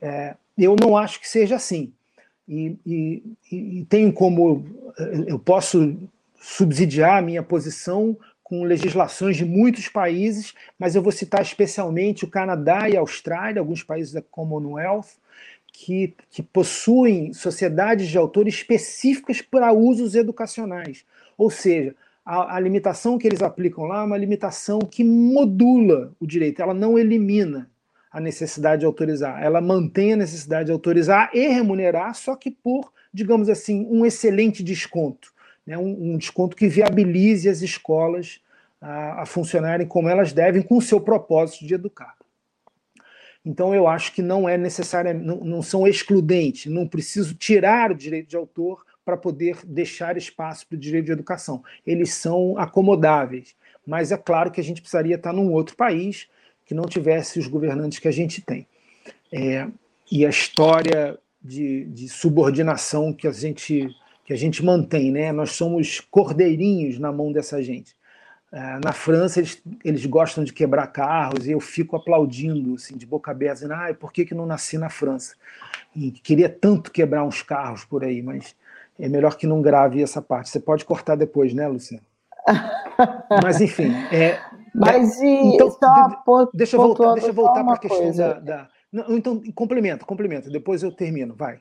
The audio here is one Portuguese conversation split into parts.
É, eu não acho que seja assim. E, e, e tenho como. Eu posso subsidiar a minha posição com legislações de muitos países, mas eu vou citar especialmente o Canadá e a Austrália, alguns países da Commonwealth, que, que possuem sociedades de autor específicas para usos educacionais. Ou seja, a, a, limitação que eles aplicam lá é uma limitação que modula o direito, ela não elimina a necessidade de autorizar, ela mantém a necessidade de autorizar e remunerar, só que por, digamos assim, um excelente desconto né, um, um, desconto que viabilize as escolas a, a, funcionarem como elas devem, com o seu propósito de educar. Então, eu acho que não é necessário, não, não são excludentes, não preciso tirar o direito de autor para poder deixar espaço para o direito de educação. Eles são acomodáveis, mas é claro que a gente precisaria estar num outro país que não tivesse os governantes que a gente tem. É, e a história de, de subordinação que a gente que a gente mantém, né? Nós somos cordeirinhos na mão dessa gente. É, na França, eles, eles gostam de quebrar carros e eu fico aplaudindo, assim, de boca aberta, dizendo, ah, por que, que não nasci na França? E queria tanto quebrar uns carros por aí, mas é melhor que não grave essa parte. Você pode cortar depois, né, Luciano? mas, enfim. É, mas, e, então, de, deixa eu voltar, deixa eu voltar para a questão coisa. da. da não, então, complementa, complementa, depois eu termino, vai.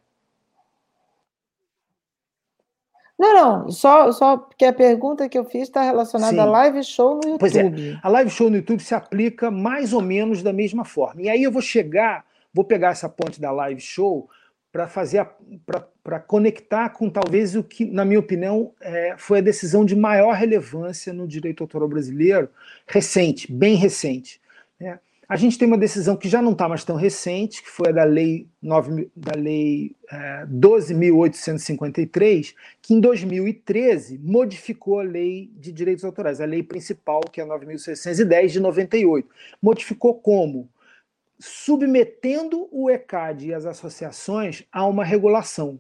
Não, não, só, só porque a pergunta que eu fiz está relacionada Sim. à live show no YouTube. Pois é, a live show no YouTube se aplica mais ou menos da mesma forma. E aí eu vou chegar, vou pegar essa ponte da live show para fazer para conectar com talvez o que, na minha opinião, é, foi a decisão de maior relevância no direito autoral brasileiro, recente, bem recente. Né? A gente tem uma decisão que já não está mais tão recente, que foi a da Lei, 9, da lei é, 12.853, que em 2013 modificou a Lei de Direitos Autorais, a lei principal, que é a 9.610 de 98. Modificou como? Submetendo o ECAD e as associações a uma regulação.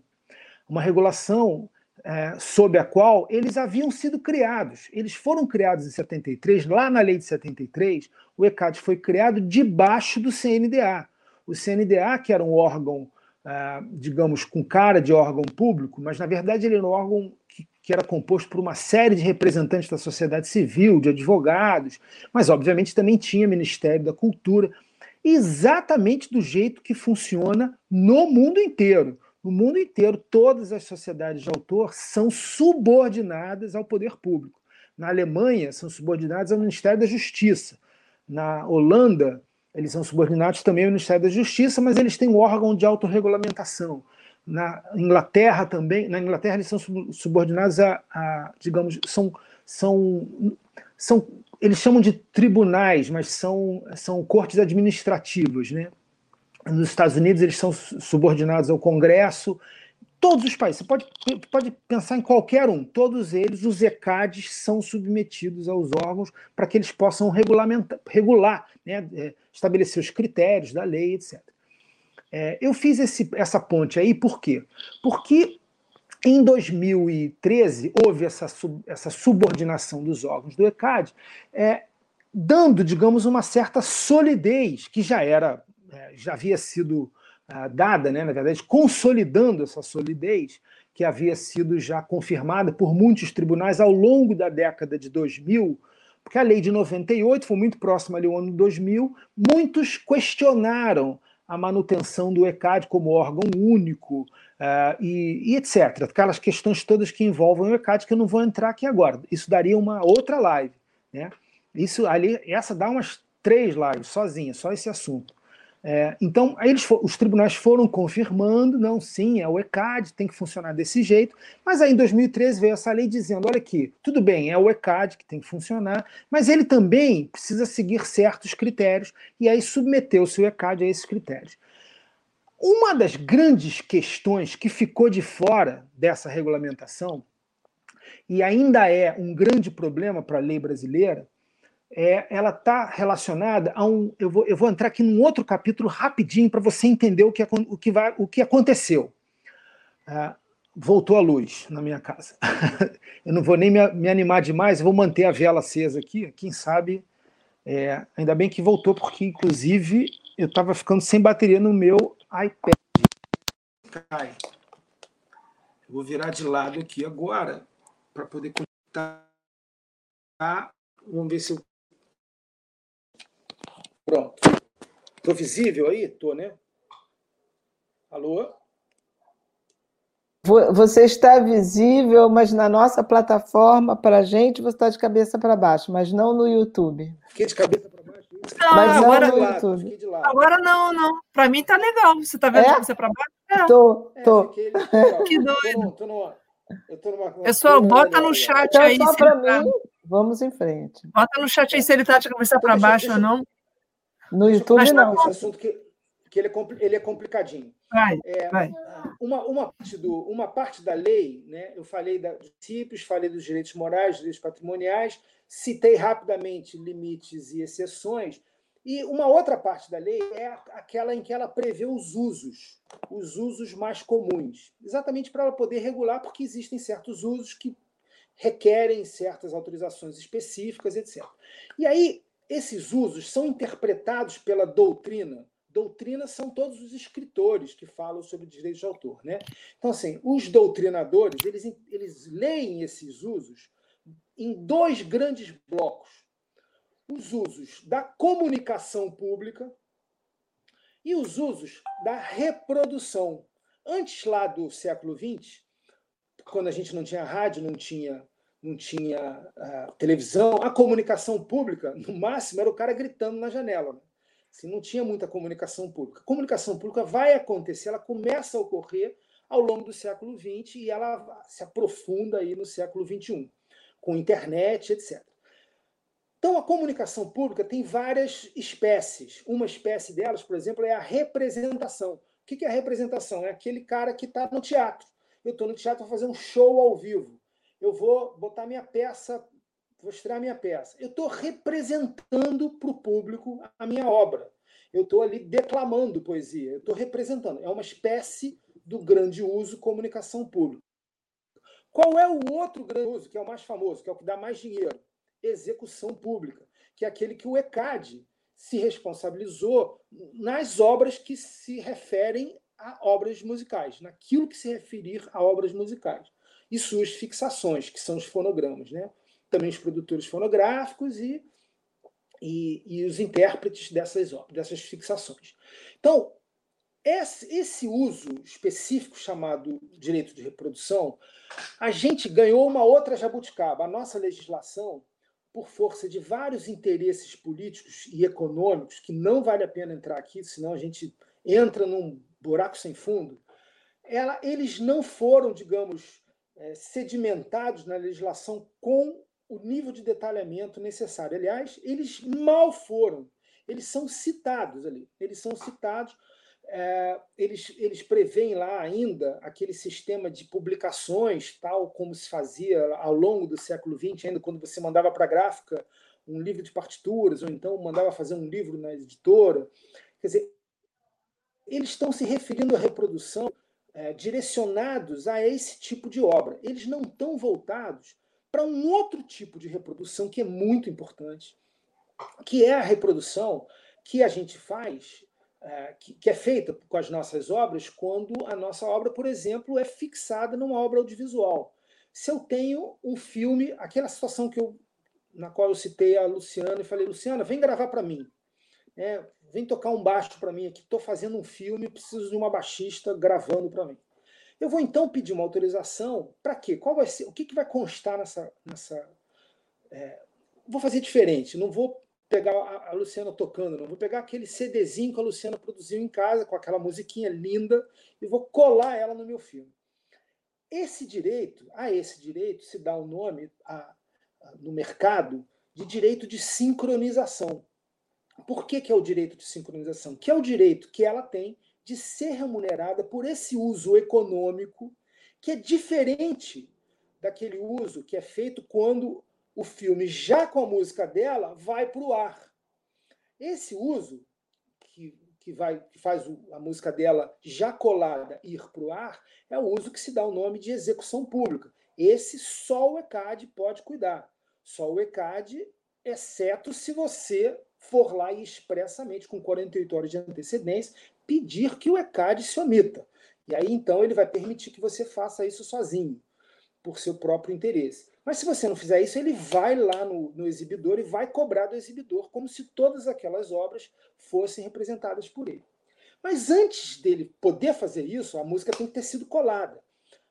Uma regulação é, sob a qual eles haviam sido criados. Eles foram criados em 73, lá na lei de 73, o ECAD foi criado debaixo do CNDA. O CNDA, que era um órgão, é, digamos, com cara de órgão público, mas na verdade ele era um órgão que, que era composto por uma série de representantes da sociedade civil, de advogados, mas obviamente também tinha Ministério da Cultura, exatamente do jeito que funciona no mundo inteiro no mundo inteiro, todas as sociedades de autor são subordinadas ao poder público. Na Alemanha, são subordinadas ao Ministério da Justiça. Na Holanda, eles são subordinados também ao Ministério da Justiça, mas eles têm um órgão de autorregulamentação. Na Inglaterra também, na Inglaterra eles são subordinados a, a digamos, são, são, são, eles chamam de tribunais, mas são, são cortes administrativas, né? Nos Estados Unidos, eles são subordinados ao Congresso. Todos os países, você pode, pode pensar em qualquer um, todos eles, os ECADs são submetidos aos órgãos para que eles possam regulamentar, regular, né, é, estabelecer os critérios da lei, etc. É, eu fiz esse, essa ponte aí por quê? Porque em 2013 houve essa, sub, essa subordinação dos órgãos do ECAD, é, dando, digamos, uma certa solidez, que já era já havia sido ah, dada, né, na verdade, consolidando essa solidez que havia sido já confirmada por muitos tribunais ao longo da década de 2000, porque a lei de 98 foi muito próxima ali ao ano 2000, muitos questionaram a manutenção do ECAD como órgão único uh, e, e, etc. Aquelas questões todas que envolvem o ECAD que eu não vou entrar aqui agora. Isso daria uma outra live. Né? Isso ali, essa dá umas três lives sozinha, só esse assunto. É, então, eles, os tribunais foram confirmando, não, sim, é o ECAD, tem que funcionar desse jeito, mas aí em 2013 veio essa lei dizendo, olha aqui, tudo bem, é o ECAD que tem que funcionar, mas ele também precisa seguir certos critérios, e aí submeteu-se o ECAD a esses critérios. Uma das grandes questões que ficou de fora dessa regulamentação, e ainda é um grande problema para a lei brasileira, é, ela está relacionada a um. Eu vou, eu vou entrar aqui num outro capítulo rapidinho para você entender o que, o que, vai, o que aconteceu. É, voltou a luz na minha casa. eu não vou nem me, me, animar demais, vou manter a vela acesa aqui. Quem sabe, é, ainda bem que voltou, porque inclusive eu estava ficando sem bateria no meu iPad. Cai. Eu vou virar de lado aqui agora para poder conectar. Vamos ver se eu. Pronto. Estou visível aí? Estou, né? Alô? Você está visível, mas na nossa plataforma, para a gente, você está de cabeça para baixo, mas não no YouTube. Fiquei de cabeça para baixo? Não, mas agora, não no YouTube. Agora não, não. Para mim está legal. Você está vendo é? de cabeça para baixo? Estou, é. estou. É, que doido. Tô, tô, eu tô numa, Pessoal, bota no chat então, aí. Só para tá... mim, vamos em frente. Bota no chat aí se ele está de cabeça para baixo deixa, ou não. No YouTube tá não. Esse assunto que, que ele, é, ele é complicadinho. Vai, é, vai. Uma, uma, parte do, uma parte da lei, né, eu falei dos princípios, falei dos direitos morais, dos direitos patrimoniais, citei rapidamente limites e exceções, e uma outra parte da lei é aquela em que ela prevê os usos, os usos mais comuns, exatamente para ela poder regular, porque existem certos usos que requerem certas autorizações específicas, etc. E aí, esses usos são interpretados pela doutrina doutrina são todos os escritores que falam sobre direitos de autor. Né? Então, assim, os doutrinadores eles, eles leem esses usos em dois grandes blocos. Os usos da comunicação pública e os usos da reprodução. Antes lá do século XX, quando a gente não tinha rádio, não tinha, não tinha televisão, a comunicação pública, no máximo, era o cara gritando na janela. Né? Se não tinha muita comunicação pública. A comunicação pública vai acontecer, ela começa a ocorrer ao longo do século XX e ela se aprofunda aí no século XXI, com internet, etc. Então, a comunicação pública tem várias espécies. Uma espécie delas, por exemplo, é a representação. O que é a representação? É aquele cara que está no teatro. Eu estou no teatro para fazer um show ao vivo. Eu vou botar minha peça vou estrear minha peça. Eu estou representando para o público a minha obra. Eu estou ali declamando poesia. Eu estou representando. É uma espécie do grande uso comunicação pública. Qual é o outro grande uso, que é o mais famoso, que é o que dá mais dinheiro? Execução pública, que é aquele que o ECAD se responsabilizou nas obras que se referem a obras musicais, naquilo que se referir a obras musicais. E suas fixações, que são os fonogramas. Né? também os produtores fonográficos e, e, e os intérpretes dessas, dessas fixações. Então, esse, uso específico chamado direito de reprodução, a gente ganhou uma outra jabuticaba. A nossa legislação, por força de vários interesses políticos e econômicos, que não vale a pena entrar aqui, senão a gente entra num buraco sem fundo, ela, eles não foram, digamos, eh, sedimentados na legislação com o nível de detalhamento necessário. Aliás, eles mal foram. Eles são citados ali. Eles são citados. É, eles, eles preveem lá ainda aquele sistema de publicações, tal como se fazia ao longo do século XX, ainda quando você mandava para a gráfica um livro de partituras, ou então mandava fazer um livro na editora. Quer dizer, eles estão se referindo à reprodução é, direcionados a esse tipo de obra. Eles não estão voltados para um outro tipo de reprodução que é muito importante, que é a reprodução que a gente faz, é, que é feita com as nossas obras, quando a nossa obra, por exemplo, é fixada numa obra audiovisual. Se eu tenho um filme, aquela situação que eu, na qual eu citei a Luciana e falei, Luciana, vem gravar para mim. É, vem tocar um baixo para mim aqui. Estou fazendo um filme, preciso de uma baixista gravando para mim. Eu vou então pedir uma autorização para quê? Qual vai ser? O que, que vai constar nessa. nessa é, vou fazer diferente. Não vou pegar a, a, Luciana tocando, não vou pegar aquele CDzinho que a Luciana produziu em casa com aquela musiquinha linda e vou colar ela no meu filme. Esse direito, a esse direito se dá o um nome a, a, no mercado de direito de sincronização. Por que, que é o direito de sincronização? Que é o direito que ela tem de ser remunerada por esse uso econômico, que é diferente daquele uso que é feito quando o filme, já com a música dela, vai para o ar. Esse uso, que, que, vai, que faz a música dela já colada ir para o ar, é o uso que se dá o nome de execução pública. Esse só o ECAD pode cuidar. Só o ECAD, exceto se você for lá e expressamente, com 48 horas de antecedência, pedir que o ECAD se omita. E aí, então, ele vai permitir que você faça isso sozinho, por seu próprio interesse. Mas se você não fizer isso, ele vai lá no, no exibidor e vai cobrar do exibidor, como se todas aquelas obras fossem representadas por ele. Mas antes dele poder fazer isso, a música tem que ter sido colada.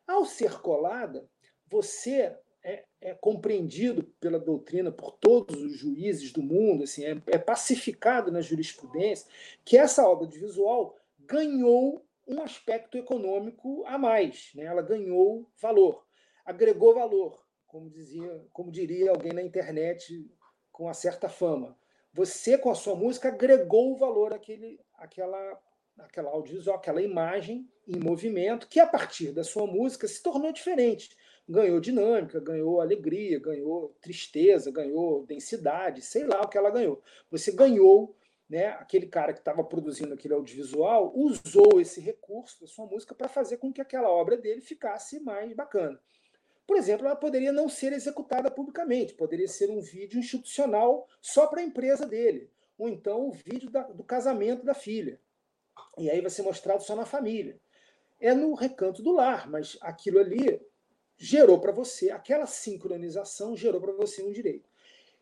Ao ser colada, você é, é, compreendido pela doutrina, por todos os juízes do mundo, assim, é, é pacificado na jurisprudência, que essa obra de visual ganhou um aspecto econômico a mais, né? ela ganhou valor, agregou valor, como dizia, como diria alguém na internet com uma certa fama. Você, com a sua música, agregou valor àquele, àquela, àquela audiovisual, aquela imagem em movimento, que a partir da sua música se tornou diferente. Ganhou dinâmica, ganhou alegria, ganhou tristeza, ganhou densidade, sei lá o que ela ganhou. Você ganhou né, aquele cara que estava produzindo aquele audiovisual usou esse recurso da sua música para fazer com que aquela obra dele ficasse mais bacana. Por exemplo, ela poderia não ser executada publicamente, poderia ser um vídeo institucional só para a empresa dele, ou então o vídeo da, do casamento da filha. E aí vai ser mostrado só na família. É no recanto do lar, mas aquilo ali gerou para você, aquela sincronização gerou para você um direito.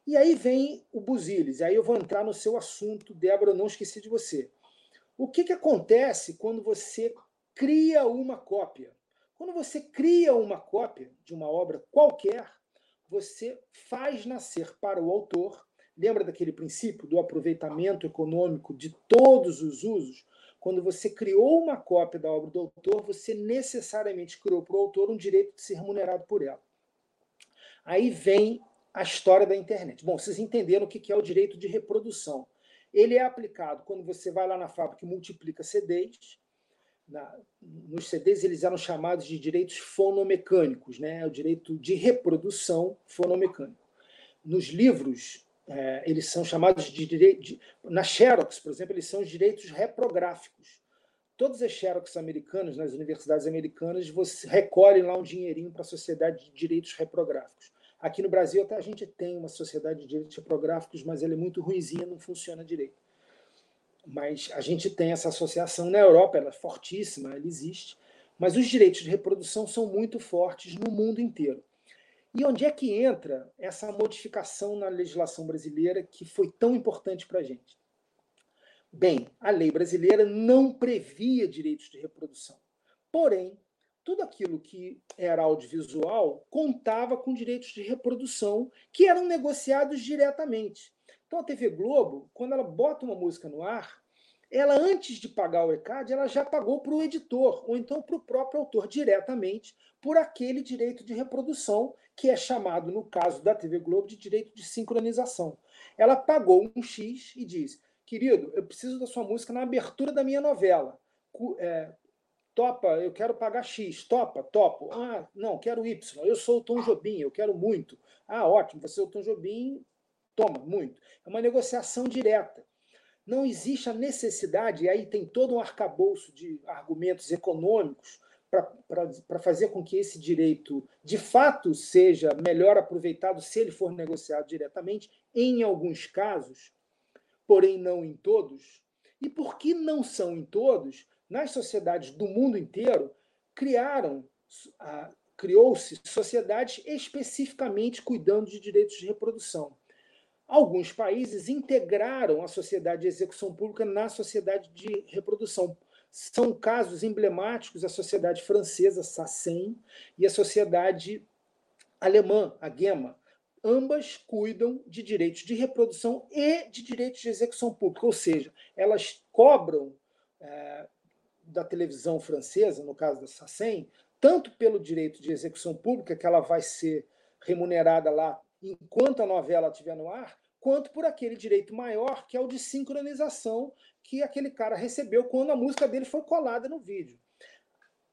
E aí vem o Buziles, aí eu vou entrar no seu assunto, Débora, eu não esqueci de você. O que, que acontece quando você cria uma cópia? Quando você cria uma cópia de uma obra qualquer, você faz nascer para o autor, lembra daquele princípio do aproveitamento econômico de todos os usos? Quando você criou uma cópia da obra do autor, você necessariamente criou para o autor um direito de ser remunerado por ela. Aí vem a história da internet. Bom, vocês entenderam o que é o direito de reprodução. Ele é aplicado quando você vai lá na fábrica e multiplica CDs. Na, nos CDs eles eram chamados de direitos fonomecânicos, né? o direito de reprodução fonomecânico. Nos livros, é, eles são chamados de direito. Na Xerox, por exemplo, eles são os direitos reprográficos. Todos os Xerox americanos, nas universidades americanas, você recolhem lá um dinheirinho para a Sociedade de Direitos Reprográficos. Aqui no Brasil até a gente tem uma sociedade de direitos tipográficos, mas ela é muito ruizinha, não funciona direito. Mas a gente tem essa associação na Europa, ela é fortíssima, ela existe. Mas os direitos de reprodução são muito fortes no mundo inteiro. E onde é que entra essa modificação na legislação brasileira que foi tão importante para a gente? Bem, a lei brasileira não previa direitos de reprodução. Porém, tudo aquilo que era audiovisual contava com direitos de reprodução que eram negociados diretamente. Então a TV Globo, quando ela bota uma música no ar, ela antes de pagar o ECAD, ela já pagou para o editor ou então para o próprio autor diretamente por aquele direito de reprodução que é chamado no caso da TV Globo de direito de sincronização. Ela pagou um X e diz: "Querido, eu preciso da sua música na abertura da minha novela. É, Topa, eu quero pagar X. Topa, topo. Ah, não, quero Y. Eu sou o Tom Jobim, eu quero muito. Ah, ótimo, você é o Tom Jobim, toma, muito. É uma negociação direta. Não existe a necessidade, e aí tem todo um arcabouço de argumentos econômicos para fazer com que esse direito de fato seja melhor aproveitado se ele for negociado diretamente, em alguns casos, porém não em todos. E por que não são em todos? nas sociedades do mundo inteiro, criaram, criou-se sociedades especificamente cuidando de direitos de reprodução. Alguns países integraram a sociedade de execução pública na sociedade de reprodução. São casos emblemáticos a sociedade francesa, SACEM, e a sociedade alemã, a GEMA. Ambas cuidam de direitos de reprodução e de direitos de execução pública, ou seja, elas cobram é, da televisão francesa, no caso da SACEM, tanto pelo direito de execução pública, que ela vai ser remunerada lá enquanto a novela estiver no ar, quanto por aquele direito maior, que é o de sincronização que aquele cara recebeu quando a música dele foi colada no vídeo.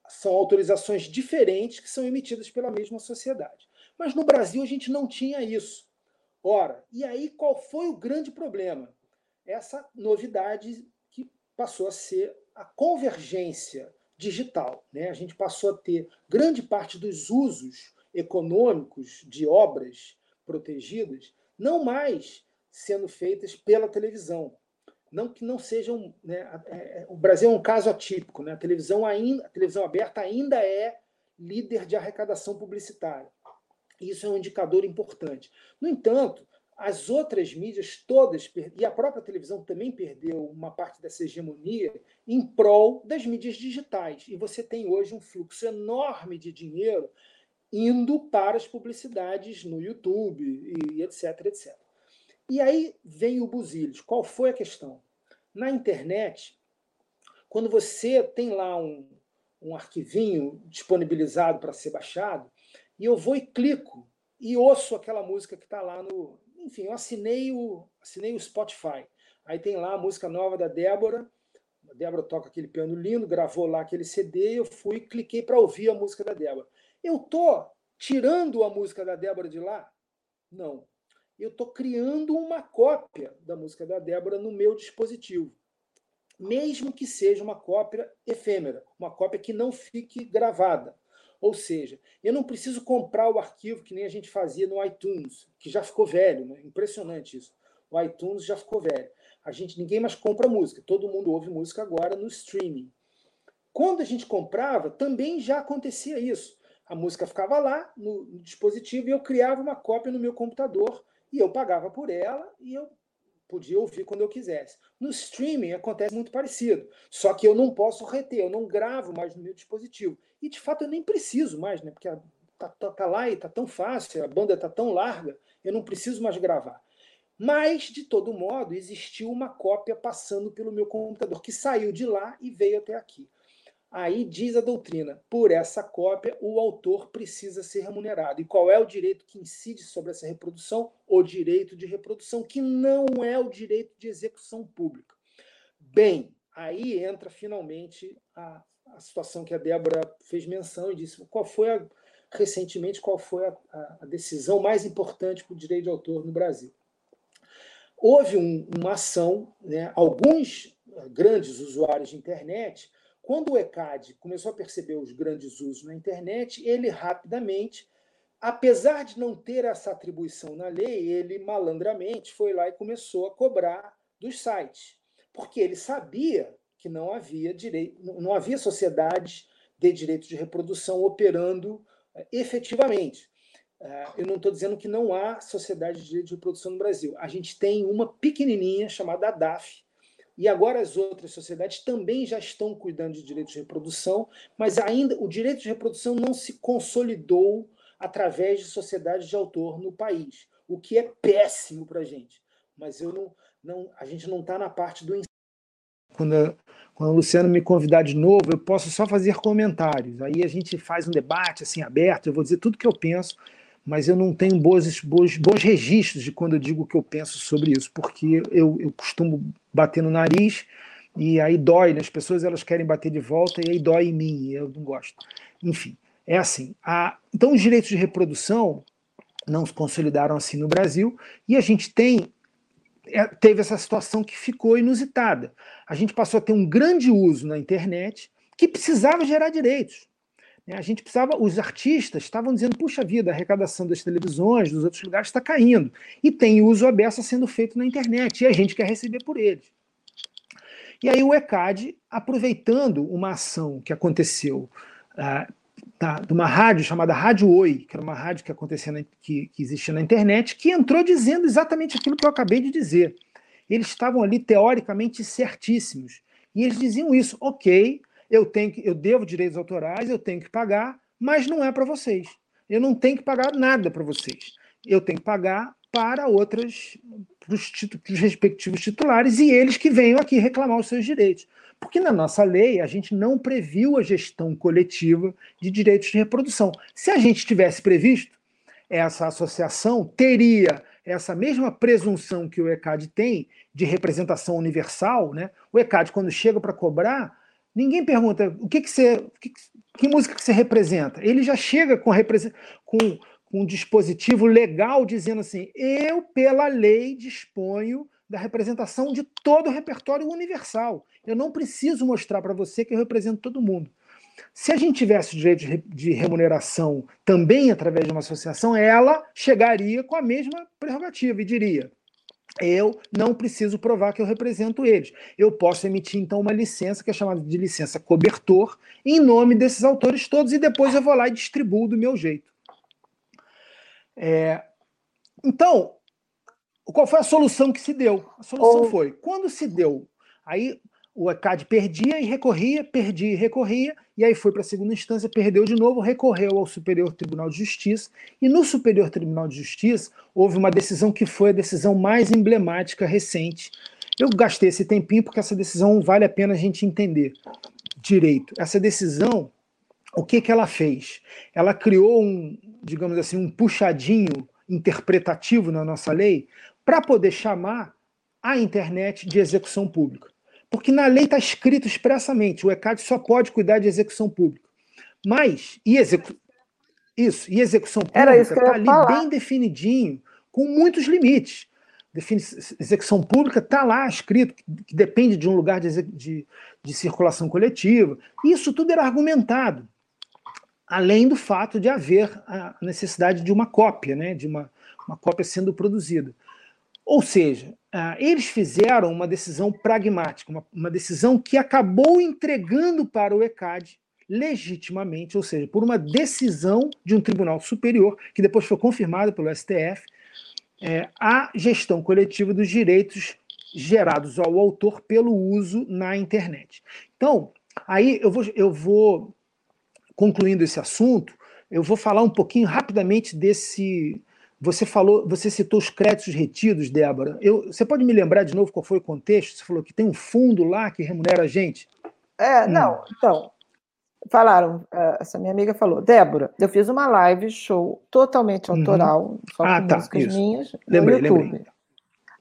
São autorizações diferentes que são emitidas pela mesma sociedade. Mas no Brasil a gente não tinha isso. Ora, e aí qual foi o grande problema? Essa novidade que passou a ser a convergência digital. Né? A gente passou a ter grande parte dos usos econômicos de obras protegidas não mais sendo feitas pela televisão, não que não sejam. Né, é, é, o Brasil é um caso atípico. Né? A, televisão ainda, a televisão aberta ainda é líder de arrecadação publicitária. Isso é um indicador importante. No entanto, as outras mídias todas, e a própria televisão também perdeu uma parte dessa hegemonia em prol das mídias digitais. E você tem hoje um fluxo enorme de dinheiro indo para as publicidades no YouTube e etc, etc. E aí vem o Buziles. Qual foi a questão? Na internet, quando você tem lá um, um arquivinho disponibilizado para ser baixado, e eu vou e clico e ouço aquela música que está lá no. Enfim, eu assinei o, assinei o Spotify. Aí tem lá a música nova da Débora. A Débora toca aquele piano lindo, gravou lá aquele CD, eu fui e cliquei para ouvir a música da Débora. Eu tô tirando a música da Débora de lá? Não. Eu estou criando uma cópia da música da Débora no meu dispositivo. Mesmo que seja uma cópia efêmera, uma cópia que não fique gravada. Ou seja, eu não preciso comprar o arquivo que nem a gente fazia no iTunes, que já ficou velho, né? impressionante isso. O iTunes já ficou velho. A gente ninguém mais compra música, todo mundo ouve música agora no streaming. Quando a gente comprava, também já acontecia isso. A música ficava lá no, no dispositivo e eu criava uma cópia no meu computador e eu pagava por ela e eu podia ouvir quando eu quisesse. No streaming acontece muito parecido, só que eu não posso reter, eu não gravo mais no meu dispositivo. E de fato eu nem preciso mais, né? Porque tá, tá, tá lá e tá tão fácil, a banda tá tão larga, eu não preciso mais gravar. Mas, de todo modo, existiu uma cópia passando pelo meu computador, que saiu de lá e veio até aqui. Aí diz a doutrina: por essa cópia, o autor precisa ser remunerado. E qual é o direito que incide sobre essa reprodução? O direito de reprodução, que não é o direito de execução pública. Bem, aí entra finalmente a, a situação que a Débora fez menção e disse: qual foi a, recentemente qual foi a, a decisão mais importante para o direito de autor no Brasil? Houve um, uma ação, né, alguns grandes usuários de internet quando o ECAD começou a perceber os grandes usos na internet, ele rapidamente, apesar de não ter essa atribuição na lei, ele malandramente foi lá e começou a cobrar dos sites, porque ele sabia que não havia direito, não havia sociedades de direito de reprodução operando eh, efetivamente. Eh, eu não estou dizendo que não há sociedade de direito de reprodução no Brasil. A gente tem uma pequenininha chamada DAF, e agora as outras sociedades também já estão cuidando de direitos de reprodução, mas ainda o direito de reprodução não se consolidou através de sociedades de autor no país, o que é péssimo para a gente. Mas eu não, não, a gente não está na parte do quando, a, quando o Luciano me convidar de novo, eu posso só fazer comentários. Aí a gente faz um debate assim aberto, eu vou dizer tudo que eu penso, mas eu não tenho bons, bons, registros de quando eu digo o que eu penso sobre isso, porque eu, eu costumo bater no nariz e aí dói, né? as pessoas elas querem bater de volta e aí dói em mim, e eu não gosto. Enfim, é assim. A, então, os direitos de reprodução não se consolidaram assim no Brasil e a gente tem é, teve essa situação que ficou inusitada. A gente passou a ter um grande uso na internet que precisava gerar direitos. Né, a gente precisava, os artistas estavam dizendo, puxa vida, a arrecadação das televisões, dos outros lugares está caindo. E tem uso aberto sendo feito na internet, e a gente quer receber por eles. E aí o ECAD, aproveitando uma ação que aconteceu uh, tá, de uma rádio chamada Rádio Oi, que era uma rádio que, acontecia na, que, que existia na internet, que entrou dizendo exatamente aquilo que eu acabei de dizer. Eles estavam ali teoricamente certíssimos. E eles diziam isso, ok, eu tenho que, eu devo direitos autorais, eu tenho que pagar, mas não é para vocês. Eu não tenho que pagar nada para vocês. Eu tenho que pagar para outras, para os, para os respectivos titulares e eles que venham aqui reclamar os seus direitos. Porque na nossa lei a gente não previu a gestão coletiva de direitos de reprodução. Se a gente tivesse previsto, essa associação teria essa mesma presunção que o ECAD tem de representação universal, né? O ECAD, quando chega para cobrar, Ninguém pergunta o que, que você. Que, que música que você representa? Ele já chega com, com, com um dispositivo legal dizendo assim: eu, pela lei, disponho da representação de todo o repertório universal. Eu não preciso mostrar para você que eu represento todo mundo. Se a gente tivesse direito de remuneração também através de uma associação, ela chegaria com a mesma prerrogativa e diria: eu não preciso provar que eu represento eles. Eu posso emitir, então, uma licença, que é chamada de licença cobertor, em nome desses autores todos, e depois eu vou lá e distribuo do meu jeito. É... Então, qual foi a solução que se deu? A solução foi, quando se deu, aí o ECAD perdia e recorria, perdia e recorria, e aí foi para a segunda instância, perdeu de novo, recorreu ao Superior Tribunal de Justiça, e no Superior Tribunal de Justiça houve uma decisão que foi a decisão mais emblemática recente. Eu gastei esse tempinho porque essa decisão vale a pena a gente entender direito. Essa decisão, o que, que ela fez? Ela criou um, digamos assim, um puxadinho interpretativo na nossa lei para poder chamar a internet de execução pública. Porque na lei está escrito expressamente, o ECAD só pode cuidar de execução pública. Mas, e execu... isso, e execução pública está ali falar. bem definidinho, com muitos limites. Defini... Execução pública está lá escrito, que depende de um lugar de, de, de circulação coletiva. Isso tudo era argumentado, além do fato de haver a necessidade de uma cópia, né, de uma, uma cópia sendo produzida. Ou seja, ah, eles fizeram uma decisão pragmática, uma, uma decisão que acabou entregando para o ECAD legitimamente, ou seja, por uma decisão de um tribunal superior, que depois foi confirmada pelo STF, é, a gestão coletiva dos direitos gerados ao autor pelo uso na internet. Então, aí eu vou, eu vou concluindo esse assunto, eu vou falar um pouquinho rapidamente desse você falou, você citou os créditos retidos, Débora. Eu, você pode me lembrar de novo qual foi o contexto? Você falou que tem um fundo lá que remunera a gente. É, hum. não, então. Falaram, é, essa minha amiga falou, Débora, eu fiz uma live show totalmente uhum. autoral, uhum. só ah, com tá, músicas isso. minhas, lembrei, no YouTube. Lembrei.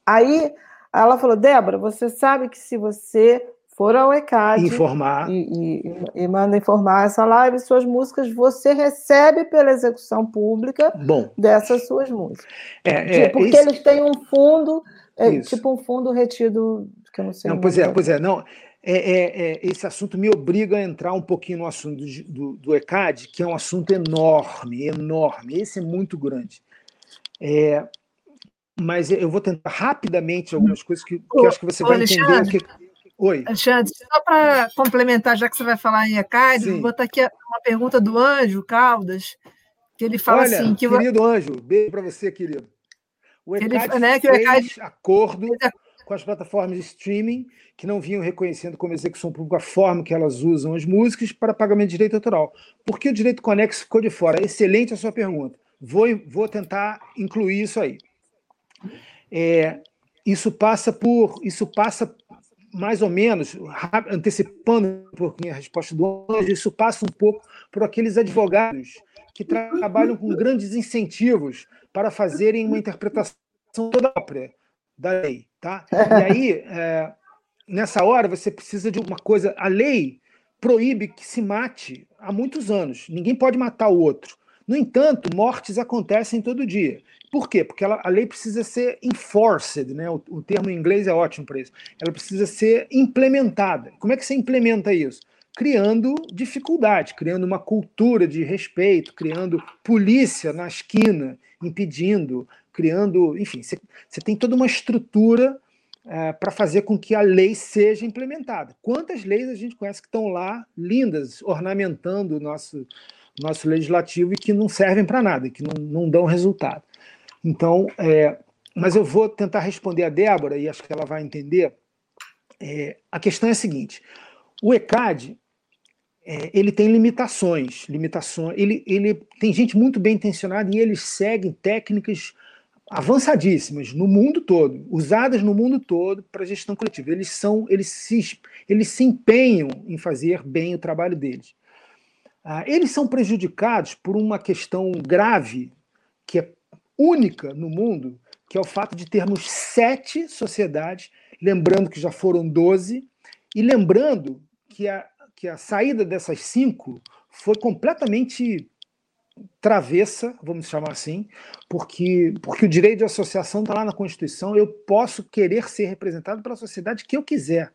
Aí ela falou, Débora, você sabe que se você for ao ECAD informar. E, e, e, manda informar essa live, suas músicas, você recebe pela execução pública Bom. dessas suas músicas. É, é, porque esse... eles têm um fundo, é, tipo um fundo retido, que eu não sei. Não, pois é, pois é, não. É, é, é, esse assunto me obriga a entrar um pouquinho no assunto do, do, do, ECAD, que é um assunto enorme, enorme. Esse é muito grande. É, mas eu vou tentar rapidamente algumas coisas que, que acho que você vai entender que, Oi. Alexandre, só para complementar, já que você vai falar em ECAD, vou botar aqui uma pergunta do Anjo Caldas, que ele fala Olha, assim... Que querido Anjo, beijo para você, querido. O ECAD ele, né, que o ECAD... acordo com as plataformas de streaming que não vinham reconhecendo como execução pública a forma que elas usam as músicas para pagamento de direito autoral. Por que o direito conexo ficou de fora? Excelente a sua pergunta. Vou, vou tentar incluir isso aí. É, isso passa por isso passa mais ou menos, antecipando um pouquinho a resposta do Anjo, isso passa um pouco por aqueles advogados que trabalham com grandes incentivos para fazerem uma interpretação toda própria da lei. Tá? E aí, é, nessa hora, você precisa de uma coisa. A lei proíbe que se mate há muitos anos. Ninguém pode matar o outro. No entanto, mortes acontecem todo dia. Por quê? Porque ela, a lei precisa ser enforced, né? O, o termo em inglês é ótimo para isso. Ela precisa ser implementada. Como é que você implementa isso? Criando dificuldade, criando uma cultura de respeito, criando polícia na esquina, impedindo, criando. Enfim, você, tem toda uma estrutura é, para fazer com que a lei seja implementada. Quantas leis a gente conhece que estão lá, lindas, ornamentando o nosso, nosso legislativo e que não servem para nada, que não, não dão resultado? Então, é, mas eu vou tentar responder a Débora, e acho que ela vai entender. É, a questão é a seguinte: o ECAD é, ele tem limitações, limitações. Ele, ele tem gente muito bem intencionada e eles seguem técnicas avançadíssimas no mundo todo, usadas no mundo todo para gestão coletiva. Eles são, eles se, eles se empenham em fazer bem o trabalho deles. Ah, eles são prejudicados por uma questão grave que é única no mundo, que é o fato de termos sete sociedades, lembrando que já foram doze, e lembrando que a, que a saída dessas cinco foi completamente travessa, vamos chamar assim, porque, porque o direito de associação está lá na Constituição, eu posso querer ser representado pela sociedade que eu quiser.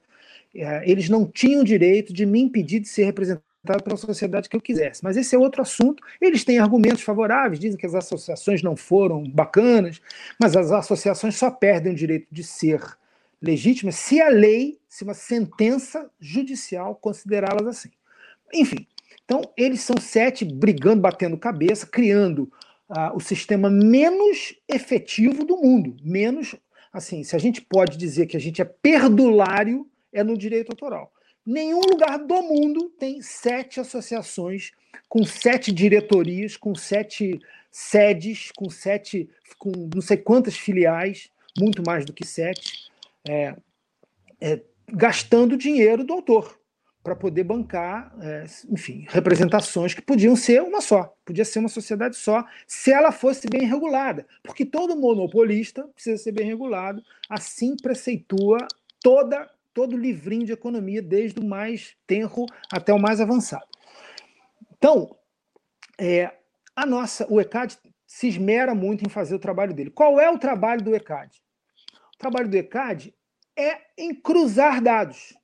É, eles não tinham direito de me impedir de ser representado para a sociedade que eu quisesse. Mas esse é outro assunto. Eles têm argumentos favoráveis, dizem que as associações não foram bacanas, mas as associações só perdem o direito de ser legítimas se a lei, se uma sentença judicial considerá-las assim. Enfim, então eles são sete brigando, batendo cabeça, criando uh, o sistema menos efetivo do mundo, menos assim, se a gente pode dizer que a gente é perdulário, é no direito autoral. Nenhum lugar do mundo tem sete associações com sete diretorias, com sete sedes, com sete, com não sei quantas filiais, muito mais do que sete, é, é, gastando dinheiro do autor para poder bancar, é, enfim, representações que podiam ser uma só, podia ser uma sociedade só, se ela fosse bem regulada, porque todo monopolista precisa ser bem regulado, assim preceitua toda todo livrinho de economia, desde o mais tenro até o mais avançado. Então, é, a nossa, o ECAD se esmera muito em fazer o trabalho dele. Qual é o trabalho do ECAD? O trabalho do ECAD é em cruzar dados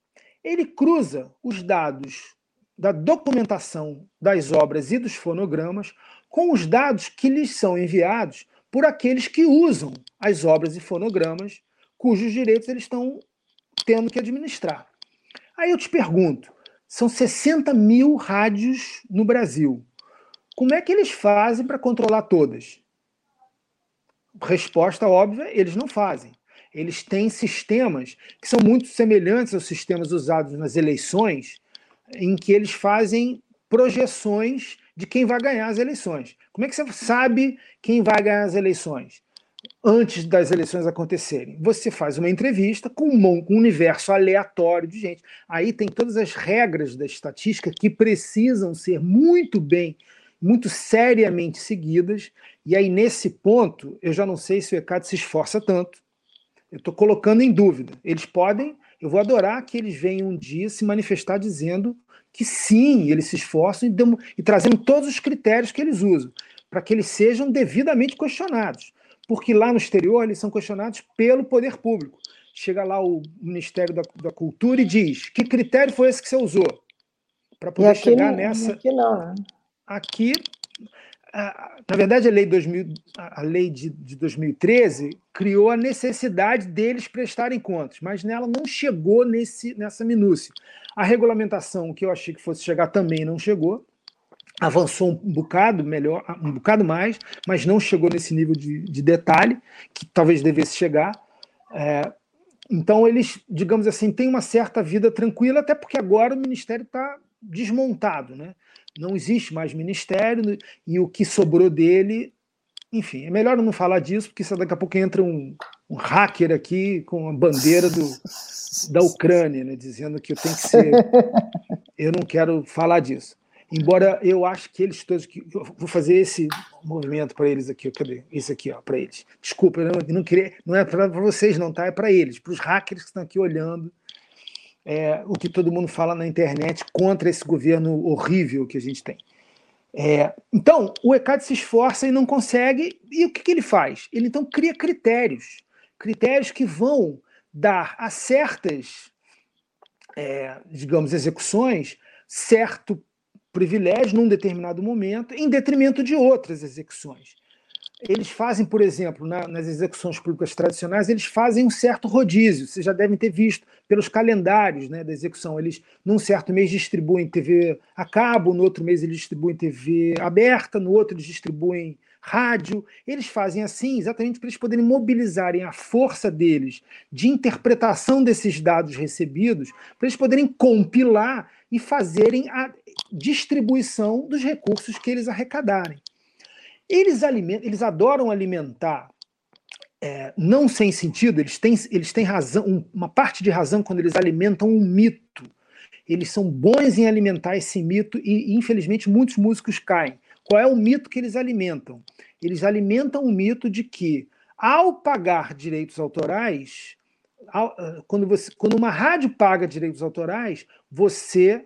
ele cruza os dados da documentação das obras e dos fonogramas com os dados que lhes são enviados por aqueles que usam as obras e fonogramas cujos direitos eles estão tendo que administrar. Aí eu te pergunto: são 60 mil rádios no Brasil. Como é que eles fazem para controlar todas? Resposta óbvia: eles não fazem eles têm sistemas que são muito semelhantes aos sistemas usados nas eleições, em que eles fazem projeções de quem vai ganhar as eleições. Como é que você sabe quem vai ganhar as eleições? Antes das eleições acontecerem, você faz uma entrevista com um universo aleatório de gente. Aí tem todas as regras da estatística que precisam ser muito bem, muito seriamente seguidas. E aí, nesse ponto, eu já não sei se o ECAD se esforça tanto, eu estou colocando em dúvida. Eles podem, eu vou adorar que eles venham um dia se manifestar dizendo que sim, eles se esforçam e, e trazendo todos os critérios que eles usam, para que eles sejam devidamente questionados. Porque lá no exterior eles são questionados pelo poder público. Chega lá o Ministério da, da Cultura e diz: que critério foi esse que você usou? Para poder chegar não, nessa. Aqui não, né? Aqui na verdade, a lei, 2000, a lei de, de 2013 criou a necessidade deles prestarem contas, mas nela não chegou nesse, nessa minúcia. A regulamentação que eu achei que fosse chegar também não chegou, avançou um bocado melhor, um bocado mais, mas não chegou nesse nível de, de detalhe que talvez devesse chegar. É, então eles, digamos assim, têm uma certa vida tranquila, até porque agora o ministério está desmontado, né? não existe mais ministério e o que sobrou dele. Enfim, é melhor não falar disso, porque daqui a pouco entra um, um hacker aqui com a bandeira do, da Ucrânia, né, dizendo que eu tenho que ser. Eu não quero falar disso. Embora eu acho que eles todos. Que, vou fazer esse movimento para eles aqui. Cadê? Esse aqui, ó, para eles. Desculpa, eu não, não queria. Não é para vocês, não, tá? É para eles, para os hackers que estão aqui olhando é, o que todo mundo fala na internet contra esse governo horrível que a gente tem. É, então, o ECAD se esforça e não consegue, e o que, que ele faz? Ele então cria critérios, critérios que vão dar a certas, é, digamos, execuções, certo privilégio num determinado momento, em detrimento de outras execuções eles fazem, por exemplo, na, nas execuções públicas tradicionais, eles fazem um certo rodízio. Vocês já devem ter visto pelos calendários né, da execução. Eles, num certo mês, distribuem TV a cabo, no outro mês, eles distribuem TV aberta, no outro, eles distribuem rádio. Eles fazem assim exatamente para eles poderem mobilizarem a força deles de interpretação desses dados recebidos, para eles poderem compilar e fazerem a distribuição dos recursos que eles arrecadarem. Eles, alimentam, eles adoram alimentar, é, não sem sentido, eles têm, eles têm razão, um, uma parte de razão quando eles alimentam um mito. Eles são bons em alimentar esse mito e, infelizmente, muitos músicos caem. Qual é o mito que eles alimentam? Eles alimentam o mito de que, ao pagar direitos autorais, quando, você, quando uma rádio paga direitos autorais, você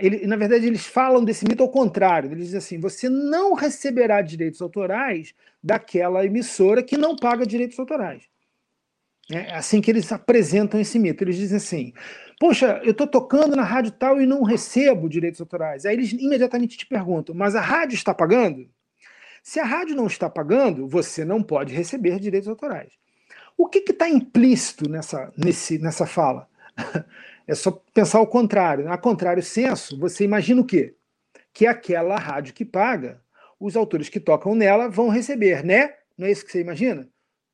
ele, na verdade, eles falam desse mito ao contrário. Eles dizem assim: você não receberá direitos autorais daquela emissora que não paga direitos autorais. É assim que eles apresentam esse mito. Eles dizem assim: Poxa, eu estou tocando na rádio tal e não recebo direitos autorais. Aí eles imediatamente te perguntam: Mas a rádio está pagando? Se a rádio não está pagando, você não pode receber direitos autorais. O que está implícito nessa, nesse, nessa fala? É só pensar o contrário. A contrário senso, você imagina o quê? Que aquela rádio que paga, os autores que tocam nela vão receber, né? Não é isso que você imagina?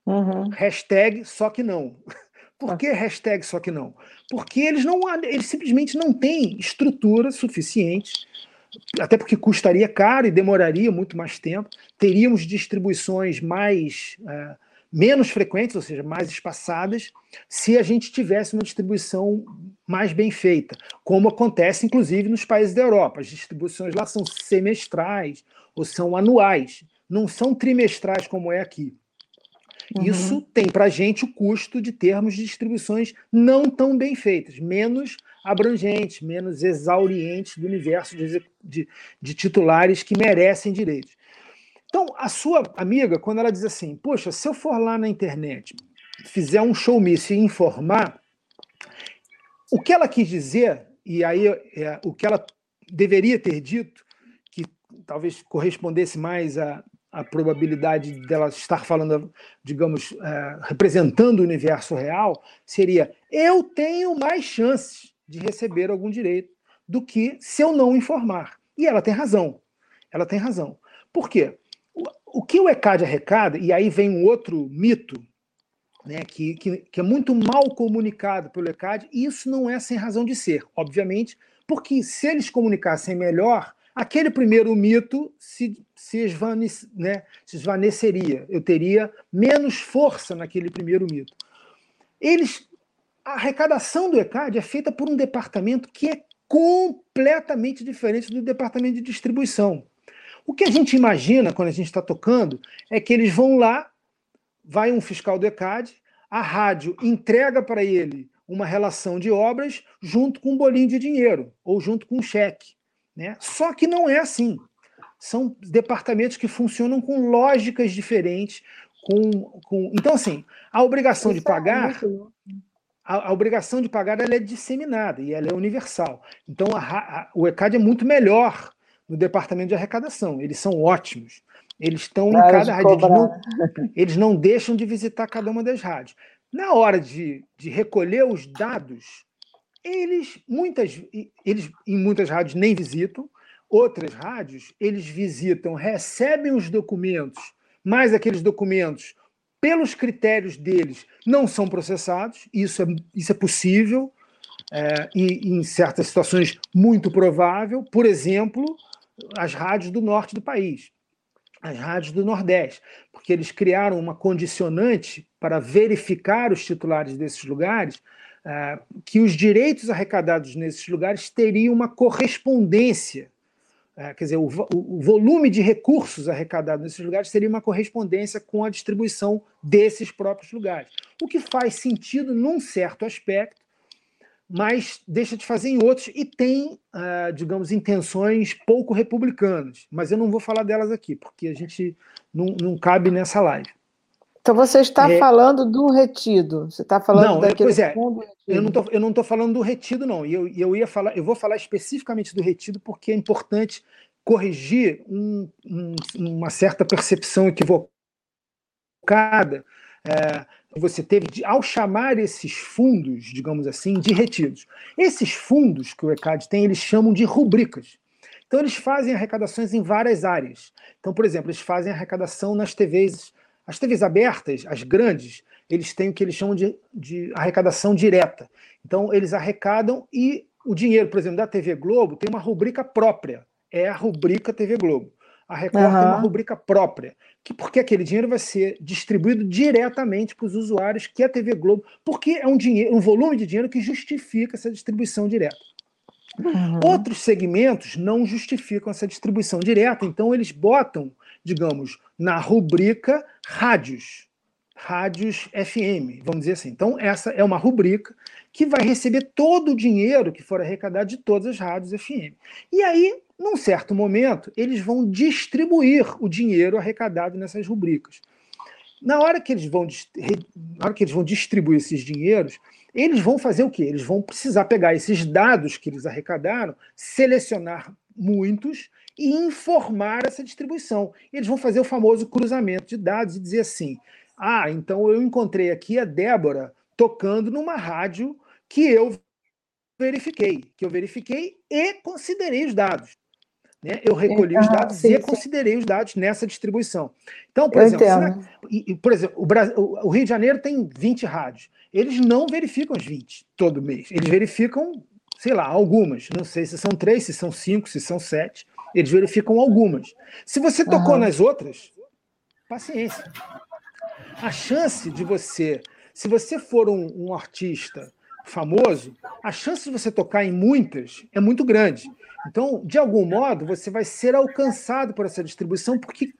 Uhum. Hashtag só que não. Por que hashtag só que não? Porque eles não eles simplesmente não têm estrutura suficiente, até porque custaria caro e demoraria muito mais tempo. Teríamos distribuições mais é, menos frequentes, ou seja, mais espaçadas, se a gente tivesse uma distribuição mais bem feita, como acontece inclusive nos países da Europa. As distribuições lá são semestrais ou são anuais, não são trimestrais como é aqui. Uhum. Isso tem para a gente o custo de termos distribuições não tão bem feitas, menos abrangentes, menos exaurientes do universo de, de, de titulares que merecem direitos. Então, a sua amiga, quando ela diz assim, poxa, se eu for lá na internet, fizer um showmício e informar, o que ela quis dizer, e aí é, o que ela deveria ter dito, que talvez correspondesse mais à, à probabilidade dela estar falando, digamos, é, representando o universo real, seria: eu tenho mais chances de receber algum direito do que se eu não informar. E ela tem razão. Ela tem razão. Por quê? O que o ECAD arrecada, e aí vem um outro mito, né, que, que, que, é muito mal comunicado pelo ECAD, e isso não é sem razão de ser, obviamente, porque se eles comunicassem melhor, aquele primeiro mito se, se, esvanece, né, se esvaneceria. Eu teria menos força naquele primeiro mito. Eles, a arrecadação do ECAD é feita por um departamento que é completamente diferente do departamento de distribuição. O que a gente imagina quando a gente está tocando é que eles vão lá, vai um fiscal do ECAD, a rádio entrega para ele uma relação de obras junto com um bolinho de dinheiro ou junto com um cheque. Né? Só que não é assim. São departamentos que funcionam com lógicas diferentes. Com, com... Então, assim, a obrigação de é pagar. A, a, obrigação de pagar ela é disseminada e ela é universal. Então, a, a, o ECAD é muito melhor no departamento de arrecadação. Eles são ótimos. Eles estão em cada rádio. Eles não, eles não deixam de visitar cada uma das rádios. Na hora de, de recolher os dados, eles, muitas, eles em muitas rádios nem visitam, outras rádios eles visitam, recebem os documentos, mas aqueles documentos, pelos critérios deles, não são processados. Isso é, isso é possível é, e, em certas situações, muito provável. Por exemplo, as rádios do norte do país, as rádios do Nordeste, porque eles criaram uma condicionante para verificar os titulares desses lugares, uh, que os direitos arrecadados nesses lugares teriam uma correspondência. Uh, quer dizer, o, volume de recursos arrecadados nesses lugares teria uma correspondência com a distribuição desses próprios lugares. O que faz sentido num certo aspecto, mas deixa de fazer em outros e tem, uh, digamos, intenções pouco republicanas. Mas eu não vou falar delas aqui, porque a gente não, não cabe nessa live. Então você está é... falando do retido. Você está falando não, daquele pois é, fundo. Eu não tô, eu não estou falando do retido, não. E eu, eu ia falar, eu vou falar especificamente do retido porque é importante corrigir um, um, uma certa percepção equivocada. É, você teve de, ao chamar esses fundos, digamos assim, de retidos. Esses fundos que o ECAD tem, eles chamam de rubricas. Então, eles fazem arrecadações em várias áreas. Então, por exemplo, eles fazem arrecadação nas TVs, as TVs abertas, as grandes, eles têm o que eles chamam de, de arrecadação direta. Então, eles arrecadam e o dinheiro, por exemplo, da TV Globo tem uma rubrica própria. É a rubrica TV Globo. A Record uhum. tem uma rubrica própria, que porque aquele dinheiro vai ser distribuído diretamente para os usuários que é a TV Globo, porque é um dinheiro, um volume de dinheiro que justifica essa distribuição direta. Uhum. Outros segmentos não justificam essa distribuição direta, então eles botam, digamos, na rubrica rádios, rádios FM, vamos dizer assim. Então, essa é uma rubrica que vai receber todo o dinheiro que for arrecadado de todas as rádios FM. E aí num certo momento, eles vão distribuir o dinheiro arrecadado nessas rubricas. Na hora que eles vão, na hora que eles vão distribuir esses dinheiros, eles vão fazer o quê? Eles vão precisar pegar esses dados que eles arrecadaram, selecionar muitos e informar essa distribuição. Eles vão fazer o famoso cruzamento de dados e dizer assim: ah, então eu encontrei aqui a Débora tocando numa rádio que eu verifiquei, que eu verifiquei e considerei os dados. Né? Eu recolhi os dados sim, e sim. considerei os dados nessa distribuição. Então, por eu exemplo, e, por exemplo o, Brasil, o, Rio de Janeiro tem 20 rádios. Eles não verificam as 20 todo mês. Eles verificam, sei lá, algumas. Não sei se são três, se são cinco, se são sete. Eles verificam algumas. Se você tocou uhum. nas outras, paciência. A chance de você, se você for um, um artista famoso, a chance de você tocar em muitas é muito grande. Então, de algum modo, você vai ser alcançado por essa distribuição, porque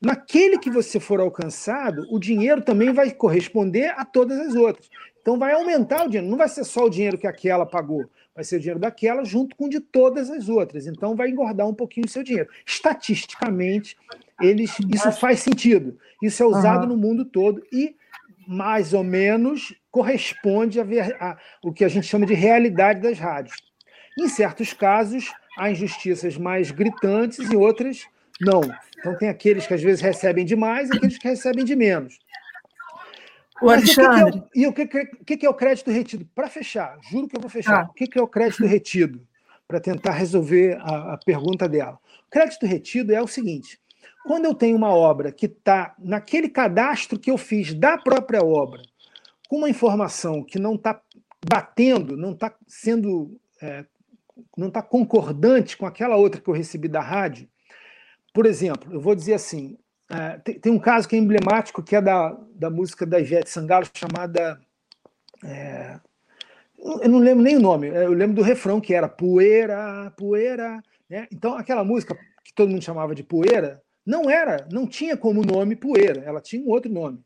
naquele que você for alcançado, o dinheiro também vai corresponder a todas as outras. Então, vai aumentar o dinheiro. Não vai ser só o dinheiro que aquela pagou, vai ser o dinheiro daquela junto com o de todas as outras. Então, vai engordar um pouquinho o seu dinheiro. Estatisticamente, eles, isso faz sentido. Isso é usado uhum. no mundo todo e mais ou menos corresponde a, ver, a, o que a gente chama de realidade das rádios. Em certos casos, há injustiças mais gritantes e outras não. Então tem aqueles que às vezes recebem demais e aqueles que recebem de menos. O Alexandre. O que que é, e o que, que, que, é o crédito retido? Para fechar, juro que eu vou fechar. Ah. O que, que é o crédito retido? Para tentar resolver a, a pergunta dela. O crédito retido é o seguinte: quando eu tenho uma obra que está naquele cadastro que eu fiz da própria obra, com uma informação que não está batendo, não está sendo, é, não está concordante com aquela outra que eu recebi da rádio. Por exemplo, eu vou dizer assim: é, tem, tem, um caso que é emblemático, que é da, da música da Ivete Sangalo, chamada. É, eu não lembro nem o nome, eu lembro do refrão que era Poeira, Poeira. Né? Então, aquela música que todo mundo chamava de Poeira, não era, não tinha como nome poeira, ela tinha um outro nome.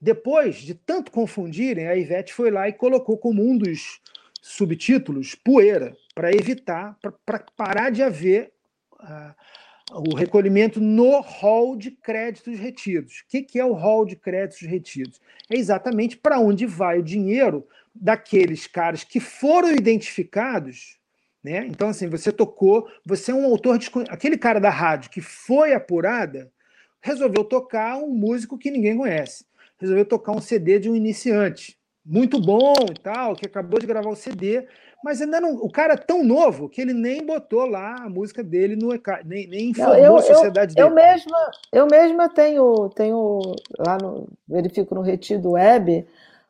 Depois de tanto confundirem, a Ivete foi lá e colocou como um dos subtítulos poeira, para evitar, para parar de haver uh, o recolhimento no hall de créditos retidos. O que, que é o hall de créditos retidos? É exatamente para onde vai o dinheiro daqueles caras que foram identificados né? Então, assim, você tocou, você é um autor desconhecido. Aquele cara da rádio que foi apurada resolveu tocar um músico que ninguém conhece. Resolveu tocar um CD de um iniciante. Muito bom e tal, que acabou de gravar o CD, mas ainda não. O cara é tão novo que ele nem botou lá a música dele no nem, nem informou não, eu, a sociedade eu, dele. Eu mesma, eu mesma tenho, tenho lá no. verifico no Retido Web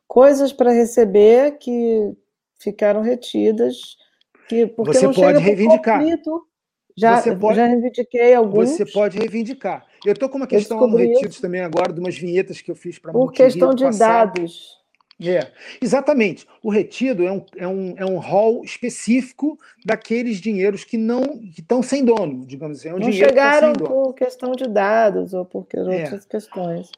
coisas para receber que ficaram retidas que, porque você pode reivindicar. Conflito, já, você pode, já reivindiquei alguns. Você pode reivindicar. Eu estou com uma questão no Retidos também agora, de umas vinhetas que eu fiz para Por questão de passado. dados. É, exatamente. O retido é um, é um, é um hall específico daqueles dinheiros que não que estão sem dono, digamos assim. É um não chegaram tá por questão de dados ou por é. outras é. questões.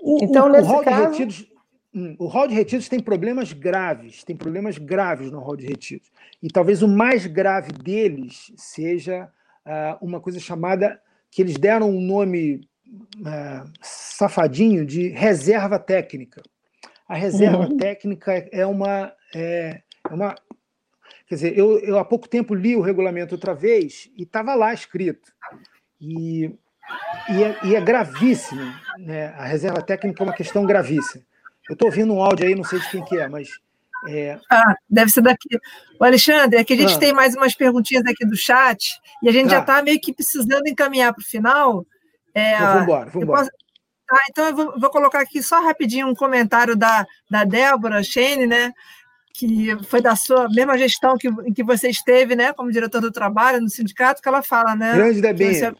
O, então, o, nesse o caso... Retidos, hum, o hall de retidos tem problemas graves, tem problemas graves no hall de retidos. E talvez o mais grave deles seja uh, uma coisa chamada, que eles deram um nome uh, safadinho de reserva técnica. A reserva uhum. técnica é uma, é, é, uma. Quer dizer, eu, eu há pouco tempo li o regulamento outra vez e estava lá escrito. E, e, é, e é gravíssimo. Né? A reserva técnica é uma questão gravíssima. Eu estou ouvindo um áudio aí, não sei de quem que é, mas é... Ah, deve ser daqui. O Alexandre, é que a gente ah. tem mais umas perguntinhas aqui do chat e a gente tá. já está meio que precisando encaminhar para o final. É, então, vamos embora, vamos embora. Tá, então eu vou, vou, colocar aqui só rapidinho um comentário da, da Débora Shane, né? Que foi da sua mesma gestão que, em que você esteve, né? Como diretor do trabalho no sindicato, que ela fala, né? Grande Debinha. Você...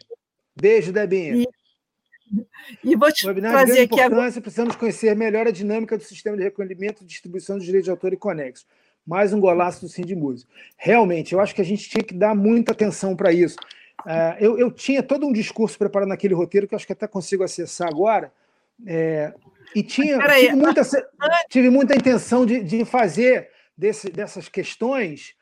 Beijo, Debinha. E, e vou te Webinar trazer aqui agora. Precisamos conhecer melhor a dinâmica do sistema de recolhimento e distribuição dos direitos de autor e conexo. Mais um golaço do Sim de Música. Realmente, eu acho que a gente tinha que dar muita atenção para isso. Uh, eu, eu, tinha todo um discurso preparado naquele roteiro que eu acho que até consigo acessar agora. É, e tinha tive muita, tive muita intenção de, de fazer desse, dessas questões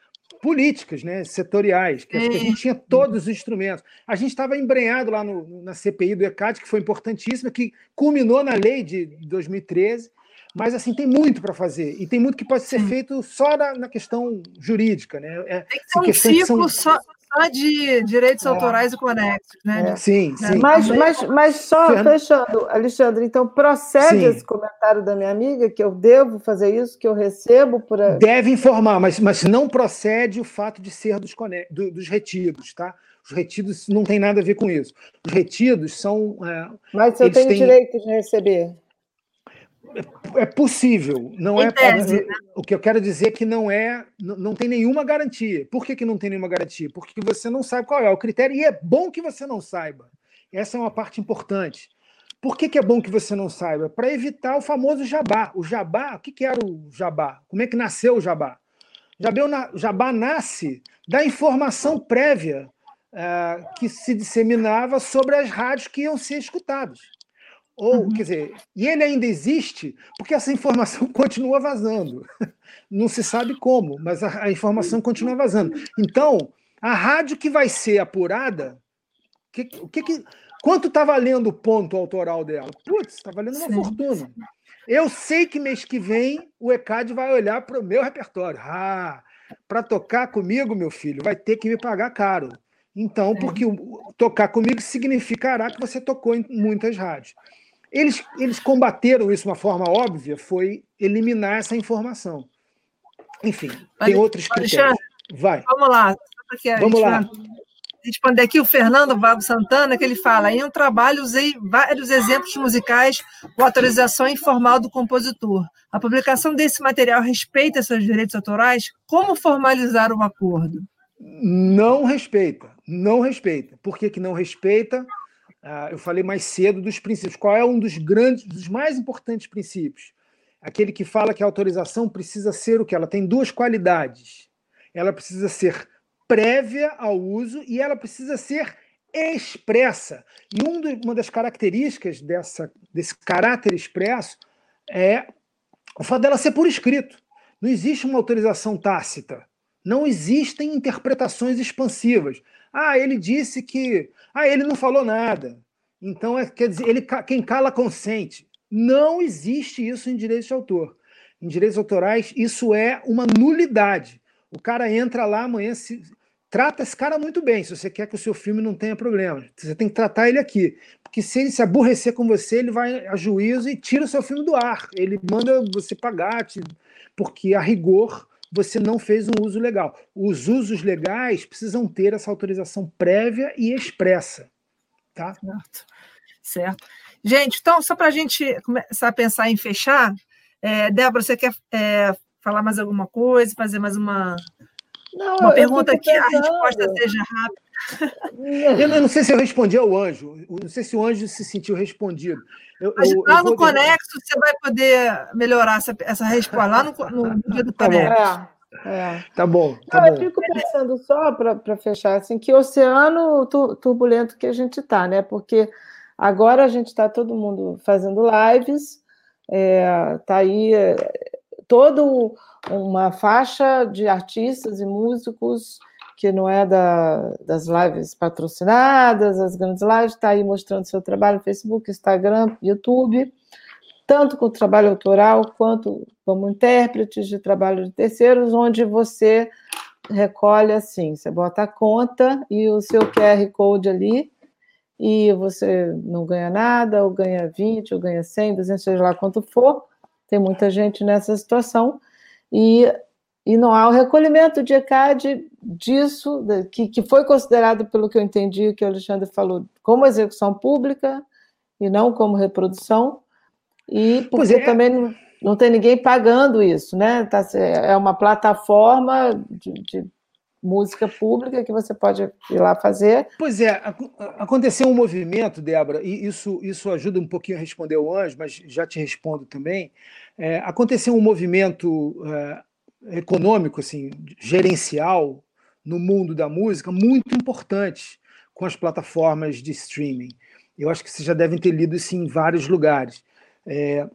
políticas, né, setoriais, que, a gente tinha todos os instrumentos. A gente estava embrenhado lá no, na CPI do ECAD, que foi importantíssima, que culminou na lei de 2013, mas assim tem muito para fazer e tem muito que pode ser feito só na, na questão jurídica, né? É, tem que ser um ciclo são... só, só de direitos é. autorais e conexos, né? É. Sim, sim. Mas, mas, mas só Fernando... fechando, Alexandre, então procede sim. esse comentário da minha amiga que eu devo fazer isso, que eu recebo por. Deve informar, mas, mas não procede o fato de ser dos, conex... do, dos retidos, tá? Os retidos não tem nada a ver com isso. Os retidos são. É, mas eu tenho têm... direito de receber. É possível, não é. Tese, né? O que eu quero dizer é que não é, não tem nenhuma garantia. Por que, que não tem nenhuma garantia? Porque você não sabe qual é o critério e é bom que você não saiba. Essa é uma parte importante. Por que, que é bom que você não saiba? Para evitar o famoso jabá. O jabá, o que, que era o jabá? Como é que nasceu o jabá? O jabá nasce da informação prévia uh, que se disseminava sobre as rádios que iam ser escutadas. Ou, uhum. quer dizer, e ele ainda existe porque essa informação continua vazando. Não se sabe como, mas a, a informação continua vazando. Então, a rádio que vai ser apurada, que, o que, que quanto está valendo o ponto autoral dela? Putz, está valendo uma Sim. fortuna. Eu sei que mês que vem o ECAD vai olhar para o meu repertório. Ah, para tocar comigo, meu filho, vai ter que me pagar caro. Então, porque tocar comigo significará que você tocou em muitas rádios. Eles, eles combateram isso de uma forma óbvia, foi eliminar essa informação. Enfim, tem outros critérios. Vai. Vamos lá. Vamos lá. Responder aqui o Fernando Vago Santana, que ele fala: em um trabalho usei vários exemplos musicais com autorização informal do compositor. A publicação desse material respeita seus direitos autorais? Como formalizar um acordo? Não respeita, não respeita. Por que, que não respeita? Ah, eu falei mais cedo dos princípios. Qual é um dos grandes, dos mais importantes princípios? Aquele que fala que a autorização precisa ser o que? Ela tem duas qualidades. Ela precisa ser prévia ao uso e ela precisa ser expressa. E um uma das características dessa, desse caráter expresso é o fato dela ser por escrito. Não existe uma autorização tácita. Não existem interpretações expansivas. Ah, ele disse que. Ah, ele não falou nada. Então, é, quer dizer, ele, quem cala consente. Não existe isso em direitos de autor. Em direitos autorais, isso é uma nulidade. O cara entra lá amanhã, se, trata esse cara muito bem. Se você quer que o seu filme não tenha problema, você tem que tratar ele aqui. Porque se ele se aborrecer com você, ele vai a juízo e tira o seu filme do ar. Ele manda você pagar, porque a rigor você não fez um uso legal. Os usos legais precisam ter essa autorização prévia e expressa. Tá? Certo. certo. Gente, então, só para a gente começar a pensar em fechar, é, Débora, você quer é, falar mais alguma coisa, fazer mais uma, não, uma pergunta que a resposta seja rápida? Eu não sei se eu respondi ao anjo, não sei se o anjo se sentiu respondido. Eu, Mas eu, lá eu no Conexo você vai poder melhorar essa, essa resposta, lá no, no dia do tá Conexo. É, é. Tá bom. Tá não, bom. Eu fico pensando só para fechar, assim, que oceano turbulento que a gente está, né? Porque agora a gente está todo mundo fazendo lives, é, tá aí é, todo uma faixa de artistas e músicos que não é da, das lives patrocinadas, as grandes lives, está aí mostrando seu trabalho no Facebook, Instagram, YouTube, tanto com trabalho autoral quanto como intérpretes de trabalho de terceiros, onde você recolhe assim, você bota a conta e o seu QR Code ali, e você não ganha nada, ou ganha 20, ou ganha 100, 200, seja lá quanto for, tem muita gente nessa situação, e e não há o recolhimento de ECAD disso, que, que foi considerado, pelo que eu entendi, que o Alexandre falou, como execução pública e não como reprodução, e porque é. também não, não, tem ninguém pagando isso, né? Tá, é uma plataforma de, de música pública que você pode ir lá fazer. Pois é, aconteceu um movimento, Débora, e isso, isso ajuda um pouquinho a responder o Anjo, mas já te respondo também. É, aconteceu um movimento é, econômico, assim, gerencial no mundo da música muito importante com as plataformas de streaming. Eu acho que vocês já devem ter lido isso em vários lugares. É,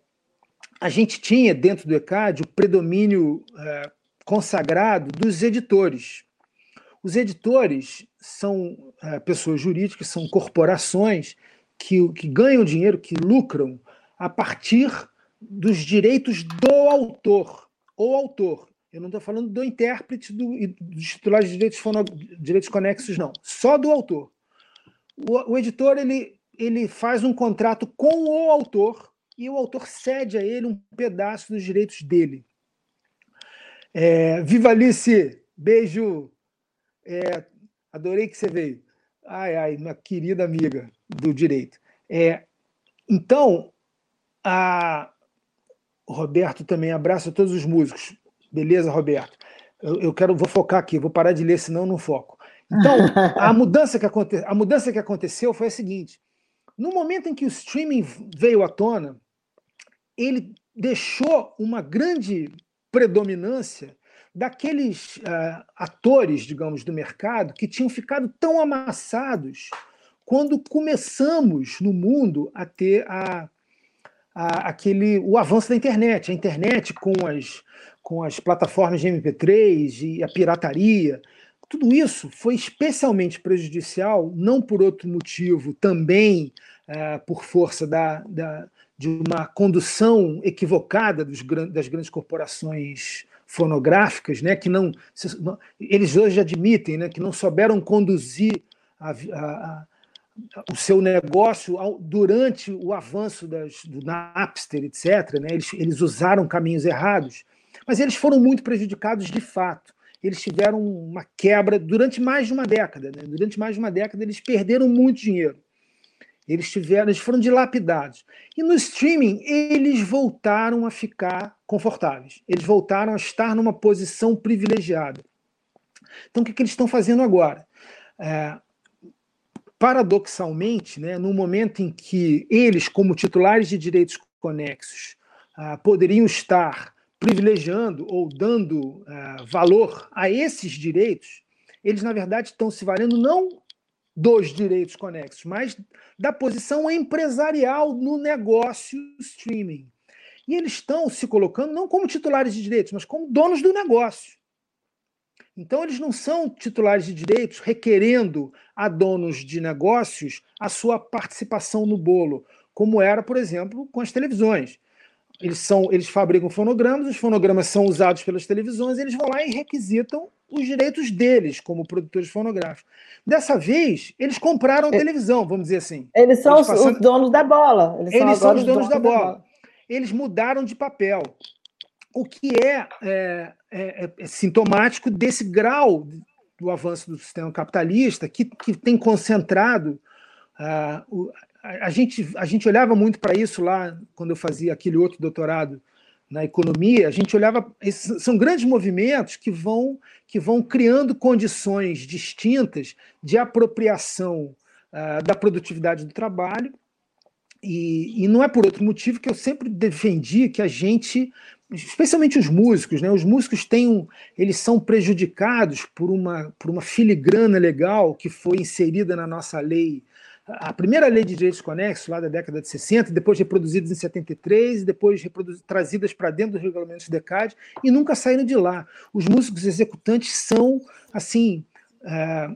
a gente tinha dentro do ECAD o predomínio é, consagrado dos editores. Os editores são é, pessoas jurídicas, são corporações que, que ganham dinheiro, que lucram a partir dos direitos do autor. O autor. Eu não estou falando do intérprete do, dos titulares de direitos, fono, direitos conexos, não. Só do autor. O, o editor ele, ele faz um contrato com o autor e o autor cede a ele um pedaço dos direitos dele. É, Viva Alice! Beijo! É, adorei que você veio. Ai, ai, minha querida amiga do direito. É, então, a Roberto também abraça todos os músicos. Beleza, Roberto? Eu, eu quero, vou focar aqui, vou parar de ler, senão não foco. Então, a mudança, que aconte, a mudança que aconteceu foi a seguinte: no momento em que o streaming veio à tona, ele deixou uma grande predominância daqueles uh, atores, digamos, do mercado que tinham ficado tão amassados quando começamos no mundo a ter a, a, aquele, o avanço da internet, a internet com as, com as plataformas de MP3 e a pirataria. Tudo isso foi especialmente prejudicial, não por outro motivo, também uh, por força da, da, de uma condução equivocada dos, das grandes corporações fonográficas, né, que não eles hoje admitem, né, que não souberam conduzir a, a, o seu negócio durante o avanço das, do Napster, etc. Né? Eles, eles usaram caminhos errados, mas eles foram muito prejudicados de fato. Eles tiveram uma quebra durante mais de uma década. Né? Durante mais de uma década, eles perderam muito dinheiro. Eles tiveram, eles foram dilapidados. E no streaming, eles voltaram a ficar confortáveis. Eles voltaram a estar numa posição privilegiada. Então, o que, que eles estão fazendo agora? É, paradoxalmente, né, no momento em que eles, como titulares de direitos conexos, ah, poderiam estar privilegiando ou dando ah, valor a esses direitos, eles, na verdade, estão se valendo não dos direitos conexos, mas da posição empresarial no negócio streaming. E eles estão se colocando não como titulares de direitos, mas como donos do negócio. Então, eles não são titulares de direitos requerendo a donos de negócios a sua participação no bolo, como era, por exemplo, com as televisões. Eles, são, eles fabricam fonogramas, os fonogramas são usados pelas televisões, eles vão lá e requisitam os direitos deles como produtores fonográficos. Dessa vez, eles compraram a é. televisão, vamos dizer assim. Eles são eles passando... os donos da bola. Eles, eles são, os donos, donos da, bola. da, bola. Eles mudaram de papel. O que é, é, é, é sintomático desse grau do avanço do sistema capitalista que, que tem concentrado. Uh, o, a, gente, a gente olhava muito para isso lá quando eu fazia aquele outro doutorado na economia, a gente olhava. Esses são grandes movimentos que vão, que vão criando condições distintas de apropriação uh, da produtividade do trabalho. E, e não é por outro motivo que eu sempre defendi que a gente, especialmente os músicos, né, os músicos têm um, eles são prejudicados por uma, por uma filigrana legal que foi inserida na nossa lei a primeira lei de direitos conexos, lá da década de 60, depois reproduzidas em 73, e depois trazidas para dentro dos regulamentos de DECAD, e nunca saíram de lá. Os músicos executantes são, assim, é,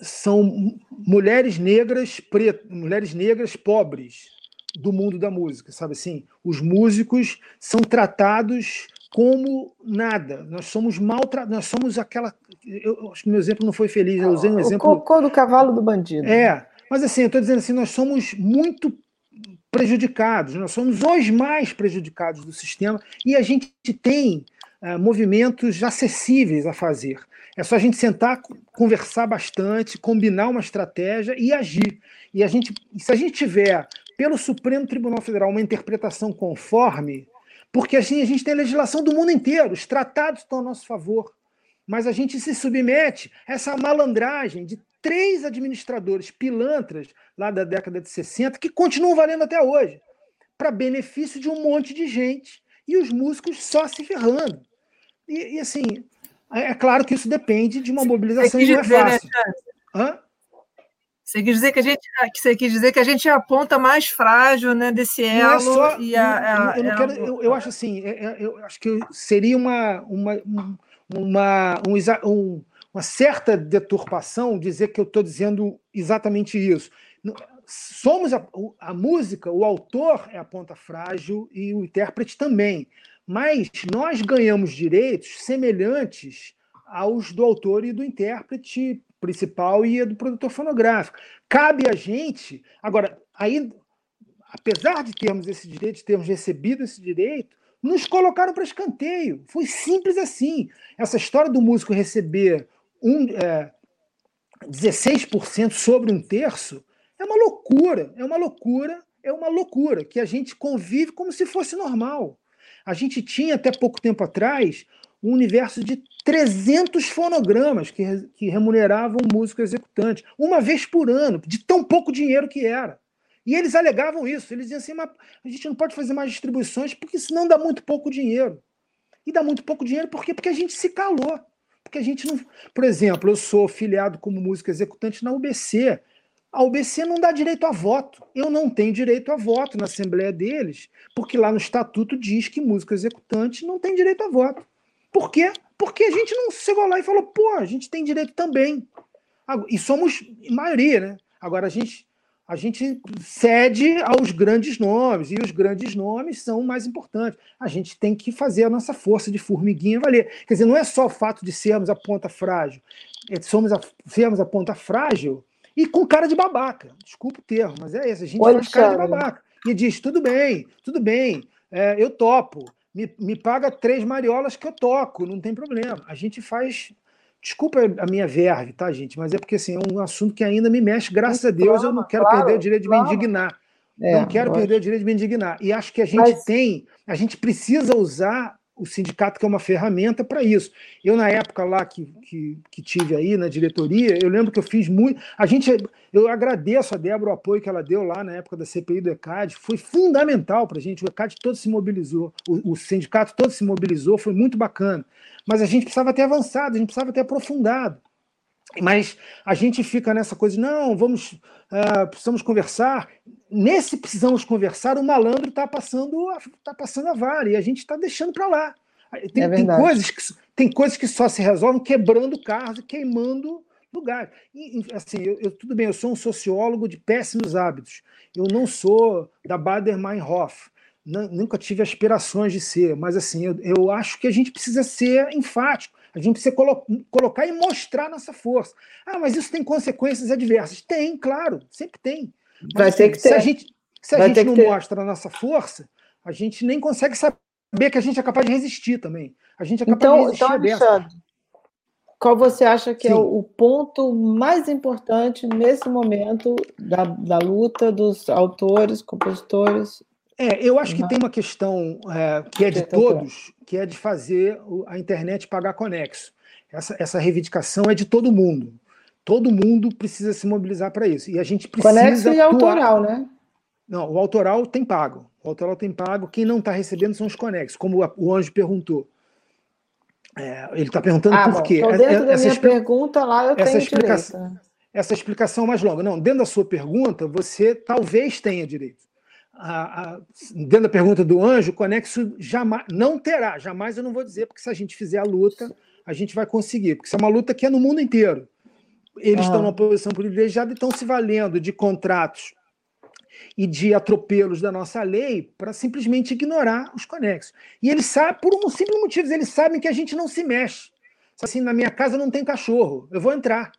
são mulheres negras pretas, mulheres negras pobres do mundo da música, sabe assim? Os músicos são tratados como nada. Nós somos maltratados, nós somos aquela. Eu, acho que meu exemplo não foi feliz, eu usei um exemplo. O cocô do cavalo do bandido. É, mas assim, eu estou dizendo assim, nós somos muito prejudicados, nós somos os mais prejudicados do sistema e a gente tem uh, movimentos acessíveis a fazer. É só a gente sentar, conversar bastante, combinar uma estratégia e agir. E a gente, se a gente tiver pelo Supremo Tribunal Federal uma interpretação conforme, porque assim a gente tem a legislação do mundo inteiro, os tratados estão a nosso favor, mas a gente se submete a essa malandragem de três administradores pilantras lá da década de 60 que continuam valendo até hoje, para benefício de um monte de gente e os músicos só se ferrando. E, e assim, é, é claro que isso depende de uma mobilização e não é né, fácil. Né, Você quis dizer que a gente, ah, você quis dizer que a gente é a ponta mais frágil, né, desse elo. Não é só, e a, a, eu, não quero, eu, eu, acho assim, é, é, eu acho que seria uma uma uma, um, uma certa deturpação dizer que eu estou dizendo exatamente isso. Somos a, a música, o autor é a ponta frágil e o intérprete também, mas nós ganhamos direitos semelhantes aos do autor e do intérprete principal e do produtor fonográfico. Cabe a gente. Agora, aí, apesar de termos esse direito, de termos recebido esse direito, nos colocaram para escanteio. Foi simples assim. Essa história do músico receber um, é, 16% sobre um terço é uma loucura, é uma loucura, é uma loucura que a gente convive como se fosse normal. A gente tinha até pouco tempo atrás um universo de 300 fonogramas que, que remuneravam o músico executante, uma vez por ano, de tão pouco dinheiro que era. E eles alegavam isso. Eles diziam assim: mas a gente não pode fazer mais distribuições porque senão dá muito pouco dinheiro. E dá muito pouco dinheiro por quê? Porque a gente se calou. Porque a gente não. Por exemplo, eu sou filiado como músico executante na UBC. A UBC não dá direito a voto. Eu não tenho direito a voto na Assembleia deles, porque lá no estatuto diz que músico executante não tem direito a voto. Por quê? Porque a gente não chegou lá e falou, pô, a gente tem direito também. E somos maioria, né? Agora a gente, a gente cede aos grandes nomes, e os grandes nomes são mais importantes. A gente tem que fazer a nossa força de formiguinha valer. Quer dizer, não é só o fato de sermos a ponta frágil, é somos a, sermos a ponta frágil e com cara de babaca. Desculpa o termo, mas é isso. A gente Olha, faz cara de babaca. E diz: tudo bem, tudo bem, é, eu topo me, me paga três mariolas que eu toco, não tem problema. A gente faz. Desculpa a minha verve, tá, gente? Mas é porque assim, é um assunto que ainda me mexe, graças a Deus, eu não quero claro, perder o direito de claro. me indignar. É, não quero perder o direito de me indignar. E acho que a gente Mas... tem, a gente precisa usar o sindicato que é uma ferramenta para isso. Eu, na época lá que, que, que, tive aí na diretoria, eu lembro que eu fiz muito. A gente, eu agradeço a Débora o apoio que ela deu lá na época da CPI do ECAD, foi fundamental para a gente. O ECAD todo se mobilizou, o, o, sindicato todo se mobilizou, foi muito bacana. Mas a gente precisava ter avançado, a gente precisava ter aprofundado. Mas a gente fica nessa coisa, não, vamos, uh, precisamos conversar. Nesse precisamos conversar, o malandro está passando, tá passando a vara e a gente está deixando para lá. Tem, é tem, coisas que, tem coisas que só se resolvem quebrando carros e queimando lugares. E, assim, eu, eu, tudo bem, eu sou um sociólogo de péssimos hábitos. Eu não sou da Bader-Meinhof. Nunca tive aspirações de ser, mas assim, eu, eu acho que a gente precisa ser enfático a gente precisa colo colocar e mostrar nossa força. Ah, mas isso tem consequências adversas. Tem, claro, sempre tem. Mas, Vai ter que ter. Se a gente, se a gente não mostra a nossa força, a gente nem consegue saber que a gente é capaz de resistir também. A gente é capaz então, de resistir então, Alexandre, qual você acha que é Sim. é o ponto mais importante nesse momento da, da luta dos autores, compositores é, eu acho que tem uma questão é, que é de todos, que é de fazer a internet pagar conexo. Essa, essa reivindicação é de todo mundo. Todo mundo precisa se mobilizar para isso. E a gente precisa. Conexo e autoral, né? Não, o autoral tem pago. O autoral tem pago. Quem não está recebendo são os conexos, como o Anjo perguntou. É, ele está perguntando ah, por bom, quê. Então dentro da essa minha pergunta lá eu essa tenho explicação, direito. Né? Essa explicação mais longa. Não, dentro da sua pergunta, você talvez tenha direito a, a, dentro da pergunta do anjo, o Conexo jamais, não terá, jamais eu não vou dizer, porque se a gente fizer a luta, a gente vai conseguir, porque isso é uma luta que é no mundo inteiro. Eles ah. estão numa posição privilegiada e estão se valendo de contratos e de atropelos da nossa lei para simplesmente ignorar os conexos. E eles sabem, por um simples motivo, eles sabem que a gente não se mexe. Assim, na minha casa não tem cachorro, eu vou entrar.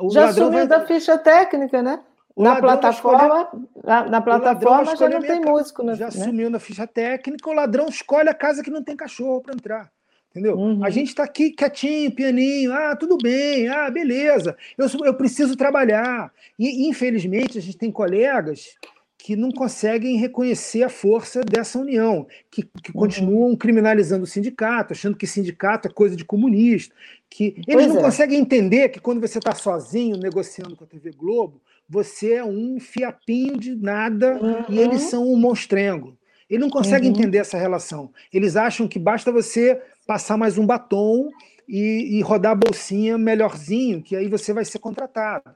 O Já sumiu vai... da ficha técnica, né? Na plataforma, escolhe, na, na, plataforma já não tem músico. Né? Já sumiu na ficha técnica, o ladrão escolhe a casa que não tem cachorro para entrar. Entendeu? Uhum. A gente está aqui quietinho, pianinho, ah, tudo bem, ah, beleza, eu, eu preciso trabalhar. E, infelizmente, a gente tem colegas que não conseguem reconhecer a força dessa união, que, que uhum. continuam criminalizando o sindicato, achando que sindicato é coisa de comunista, que eles pois não é. conseguem entender que quando você está sozinho negociando com a TV Globo, você é um fiapinho de nada uhum. e eles são um monstrengo. Ele não consegue uhum. entender essa relação. Eles acham que basta você passar mais um batom e, e, rodar a bolsinha melhorzinho, que aí você vai ser contratado.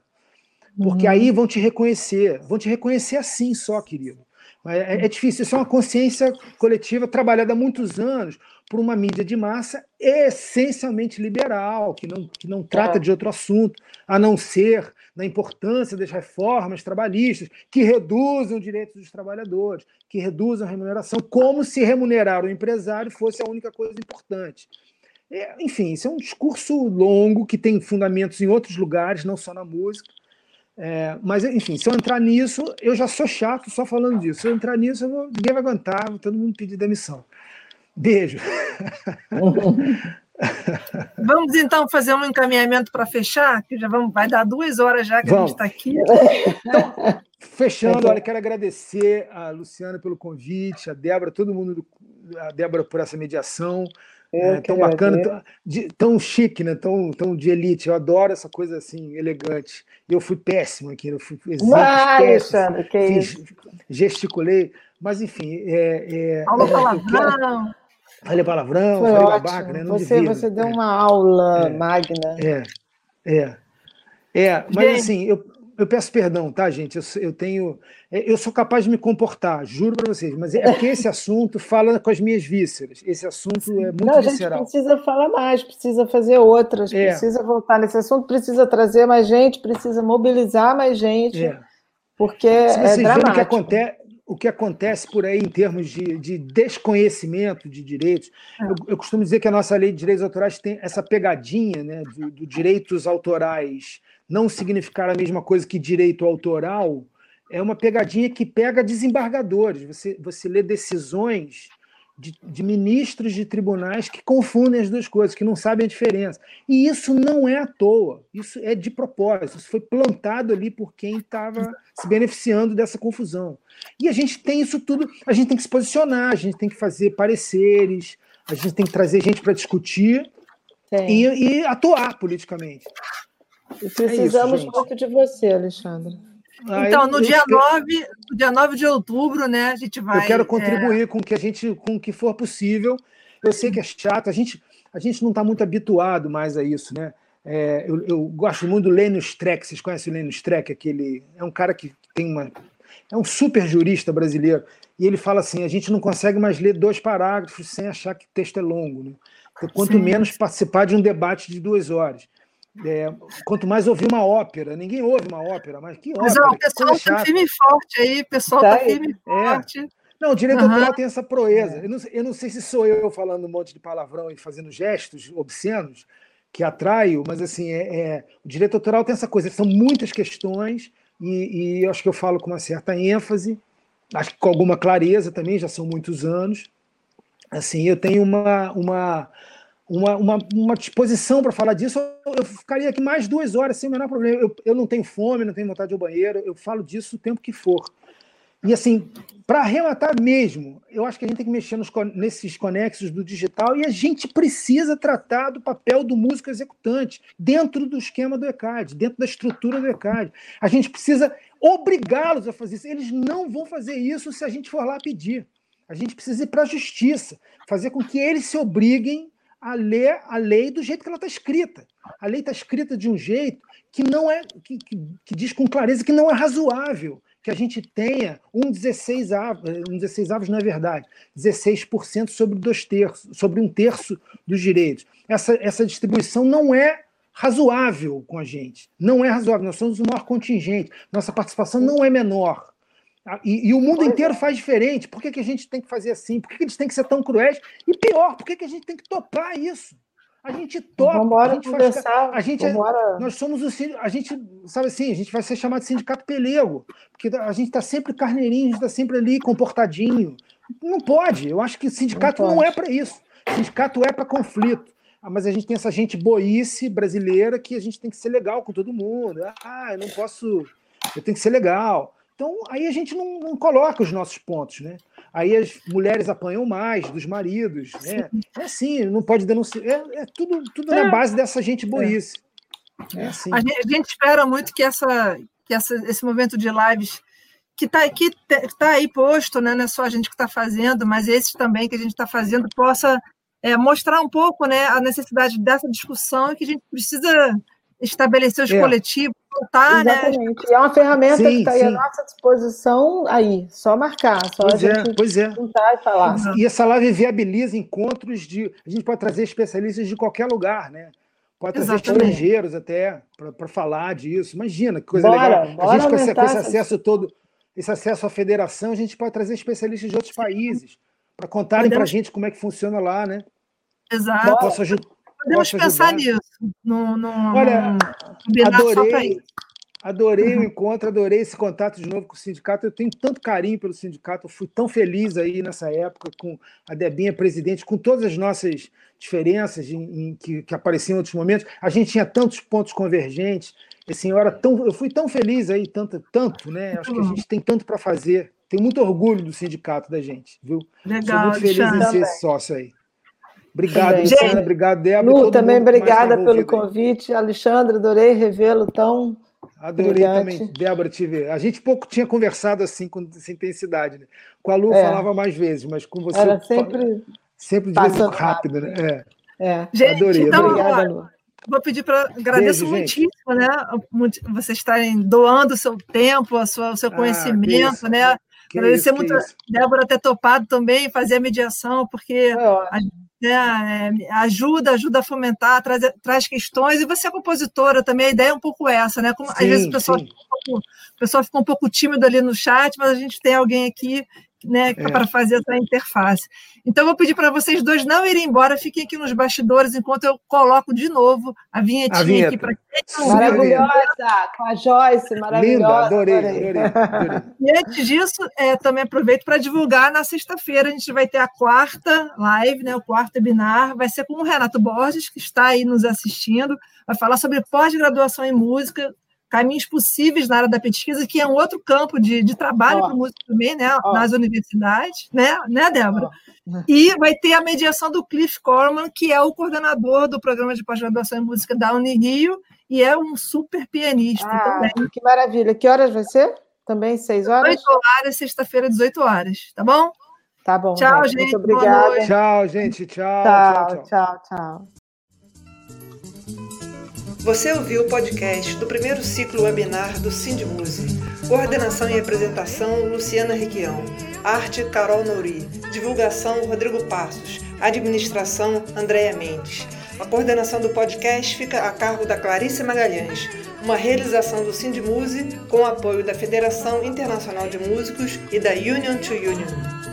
Porque uhum. aí vão te reconhecer, vão te reconhecer assim só, querido. É, é, difícil, isso é uma consciência coletiva trabalhada há muitos anos por uma mídia de massa essencialmente liberal, que não, que não trata é. de outro assunto, a não ser da importância das reformas trabalhistas, que reduzam os direitos dos trabalhadores, que reduzam a remuneração, como se remunerar o empresário fosse a única coisa importante. É, enfim, isso é um discurso longo que tem fundamentos em outros lugares, não só na música. É, mas, enfim, se eu entrar nisso, eu já sou chato só falando disso. Se eu entrar nisso, eu vou, ninguém vai aguentar, todo mundo pedir demissão. Beijo. Vamos então fazer um encaminhamento para fechar, que já vamos, vai dar duas horas já que vamos. a gente está aqui. Então, fechando, olha, quero agradecer a Luciana pelo convite, a Débora, todo mundo, a Débora por essa mediação. É, tão bacana, tão, de, tão, chique, né? Tão, tão de elite. Eu adoro essa coisa assim, elegante. Eu fui péssimo aqui, eu fui ah, Alexandre, que fiz, isso. gesticulei, mas enfim. É, é, Falou palavrão. Falei palavrão, Foi falei babaca, né? Não você, devia, você deu é. uma aula é, magna. É, é. É, mas assim, eu, eu peço perdão, tá, gente? Eu, eu tenho. É, eu sou capaz de me comportar, juro para vocês, mas é porque esse assunto fala com as minhas vísceras. Esse assunto é muito Não, visceral. A gente precisa falar mais, precisa fazer outras, é. precisa voltar nesse assunto, precisa trazer mais gente, precisa mobilizar mais gente, é. porque Se é dramático. O que, acontece, o que acontece por aí em termos de, de desconhecimento de direitos, é. eu, eu, costumo dizer que a nossa lei de direitos autorais tem essa pegadinha né, de, de direitos autorais não significar a mesma coisa que direito autoral, é uma pegadinha que pega desembargadores. Você, você lê decisões de, de, ministros de tribunais que confundem as duas coisas, que não sabem a diferença. E isso não é à toa, isso é de propósito, isso foi plantado ali por quem estava se beneficiando dessa confusão. E a gente tem isso tudo, a gente tem que se posicionar, a gente tem que fazer pareceres, a gente tem que trazer gente para discutir e, e, atuar politicamente. E precisamos é isso, muito de você, Alexandre. Ah, então, no dia, quero... 9, no dia 9 de outubro, né, a gente vai. Eu quero contribuir é... com o que a gente, com o que for possível. Eu sei que é chato, a gente, a gente não está muito habituado mais a isso, né? É, eu, eu, gosto muito do Lênio Streck. Vocês conhecem o Lênio Streck? Aquele, é um cara que tem uma. É um super jurista brasileiro. E ele fala assim: a gente não consegue mais ler dois parágrafos sem achar que o texto é longo. Né? Quanto Sim. menos participar de um debate de duas horas. É, quanto mais ouvir uma ópera, ninguém ouve uma ópera, mas que mas, ópera? Ó, o pessoal está firme e forte aí, o pessoal está tá firme e é. forte. Não, o direito uhum. autoral tem essa proeza. Eu não, eu não, sei se sou eu falando um monte de palavrão e fazendo gestos obscenos que atraio, mas assim, é, é o direito autoral tem essa coisa, são muitas questões e, e eu acho que eu falo com uma certa ênfase, acho que com alguma clareza também, já são muitos anos. Assim, eu tenho uma, uma uma, uma, uma disposição para falar disso, eu ficaria aqui mais duas horas sem o menor problema. Eu, eu não tenho fome, não tenho vontade de ir ao banheiro, eu falo disso o tempo que for. E assim, para arrematar mesmo, eu acho que a gente tem que mexer nos, nesses conexos do digital e a gente precisa tratar do papel do músico executante dentro do esquema do ECAD, dentro da estrutura do ECAD. A gente precisa obrigá-los a fazer isso. Eles não vão fazer isso se a gente for lá pedir. A gente precisa ir para a justiça, fazer com que eles se obriguem a ler a lei do jeito que ela está escrita. A lei está escrita de um jeito que não é que, que, que, diz com clareza que não é razoável que a gente tenha um 16 avos, um 16 avos não é verdade, 16% sobre dois terços, sobre um terço dos direitos. Essa, essa distribuição não é razoável com a gente. Não é razoável. Nós somos o maior contingente. Nossa participação não é menor. Ah, e, e, o mundo inteiro é. faz diferente. Por que, que a gente tem que fazer assim? Por que, que eles têm que ser tão cruéis? E pior, por que, que a gente tem que topar isso? A gente topa. Vambora a gente conversar. a gente é, nós somos o a gente sabe assim, a gente vai ser chamado de sindicato pelego, porque a gente está sempre carneirinho, a gente está sempre ali comportadinho. Não pode. Eu acho que sindicato não, não é para isso. Sindicato é para conflito. Ah, mas a gente tem essa gente boice brasileira que a gente tem que ser legal com todo mundo. Ah, eu não posso. Eu tenho que ser legal. Então, aí a gente não, não, coloca os nossos pontos, né? Aí as mulheres apanham mais dos maridos, né? É assim, não pode denunciar. É, é tudo, tudo é. na base dessa gente boice. É. assim. a, gente, a, gente, espera muito que, essa, que essa, esse momento de lives que está aqui tá aí posto, né? não é só a gente que está fazendo, mas esses também que a gente está fazendo possa é, mostrar um pouco né, a necessidade dessa discussão e que a gente precisa estabelecer os é. coletivos, voltar, né? Exatamente. né? E é uma ferramenta sim, que está aí à nossa disposição aí, só marcar, só pois a é, gente pois é. juntar e falar. E essa live viabiliza encontros de. A gente pode trazer especialistas de qualquer lugar, né? Pode trazer Exatamente. estrangeiros até para falar disso. Imagina que coisa bora, legal. Bora a gente com esse, com esse acesso todo, esse acesso à federação, a gente pode trazer especialistas de outros países para contarem para a gente como é que funciona lá, né? Exato. Posso, ajudar Podemos pensar nisso. No, no, Olha, adorei, adorei o encontro, adorei esse contato de novo com o sindicato. Eu tenho tanto carinho pelo sindicato, eu fui tão feliz aí nessa época com a Debinha presidente, com todas as nossas diferenças em, em, que, que apareciam em outros momentos. A gente tinha tantos pontos convergentes. Assim, eu, era tão, eu fui tão feliz aí, tanto, tanto, né? Acho que a gente tem tanto para fazer. Tenho muito orgulho do sindicato da gente, viu? Legal, Sou muito feliz em ser sócio aí. Obrigado, Luciana. Obrigado, Débora. Lu, também obrigada pelo convite. Alexandre, adorei revê-lo tão. Adorei brilhante. também, Débora, te ver. A gente pouco tinha conversado assim, com essa intensidade. Né? Com a Lu é. falava mais vezes, mas com você. Era sempre. Sempre de vez rápido, né? É. é. Gente, adorei. Então, Obrigada, Lu. Vou pedir para. Agradeço Beijo, muitíssimo, gente. né? Vocês estarem doando o seu tempo, a sua, o seu ah, conhecimento, né? Que Agradecer isso, muito a Débora ter topado também fazer a mediação, porque a, né, é, ajuda, ajuda a fomentar, traz, traz questões, e você é compositora também, a ideia é um pouco essa, né? Como, sim, às vezes o pessoal, fica um pouco, o pessoal fica um pouco tímido ali no chat, mas a gente tem alguém aqui né, é. para fazer essa interface. Então, eu vou pedir para vocês dois não irem embora, fiquem aqui nos bastidores enquanto eu coloco de novo a vinhetinha a vinheta. aqui para quem Maravilhosa, com a Joyce, maravilhosa. Linda, adorei, adorei, adorei. E antes disso, é, também aproveito para divulgar na sexta-feira, a gente vai ter a quarta live, né, o quarto webinar, vai ser com o Renato Borges, que está aí nos assistindo, vai falar sobre pós-graduação em música, caminhos possíveis na área da pesquisa, que é um outro campo de, de trabalho para música também, né, nas universidades, né, né, Débora? E vai ter a mediação do Cliff Corman, que é o coordenador do programa de pós-graduação em música da Unirio e é um super pianista ah, também. Que maravilha. Que horas vai ser? Também seis horas? 8 horas, sexta-feira, 18 horas, tá bom? Tá bom. Tchau, gente. Muito obrigada. Tchau, gente. Tchau, tchau, tchau. tchau, tchau. Você ouviu o podcast do primeiro ciclo webinar do Sindmuse. Coordenação e apresentação, Luciana Requião. Arte, Carol Nouri. Divulgação, Rodrigo Passos. Administração, Andréia Mendes. A coordenação do podcast fica a cargo da Clarice Magalhães, uma realização do Sindmuse com o apoio da Federação Internacional de Músicos e da Union to Union.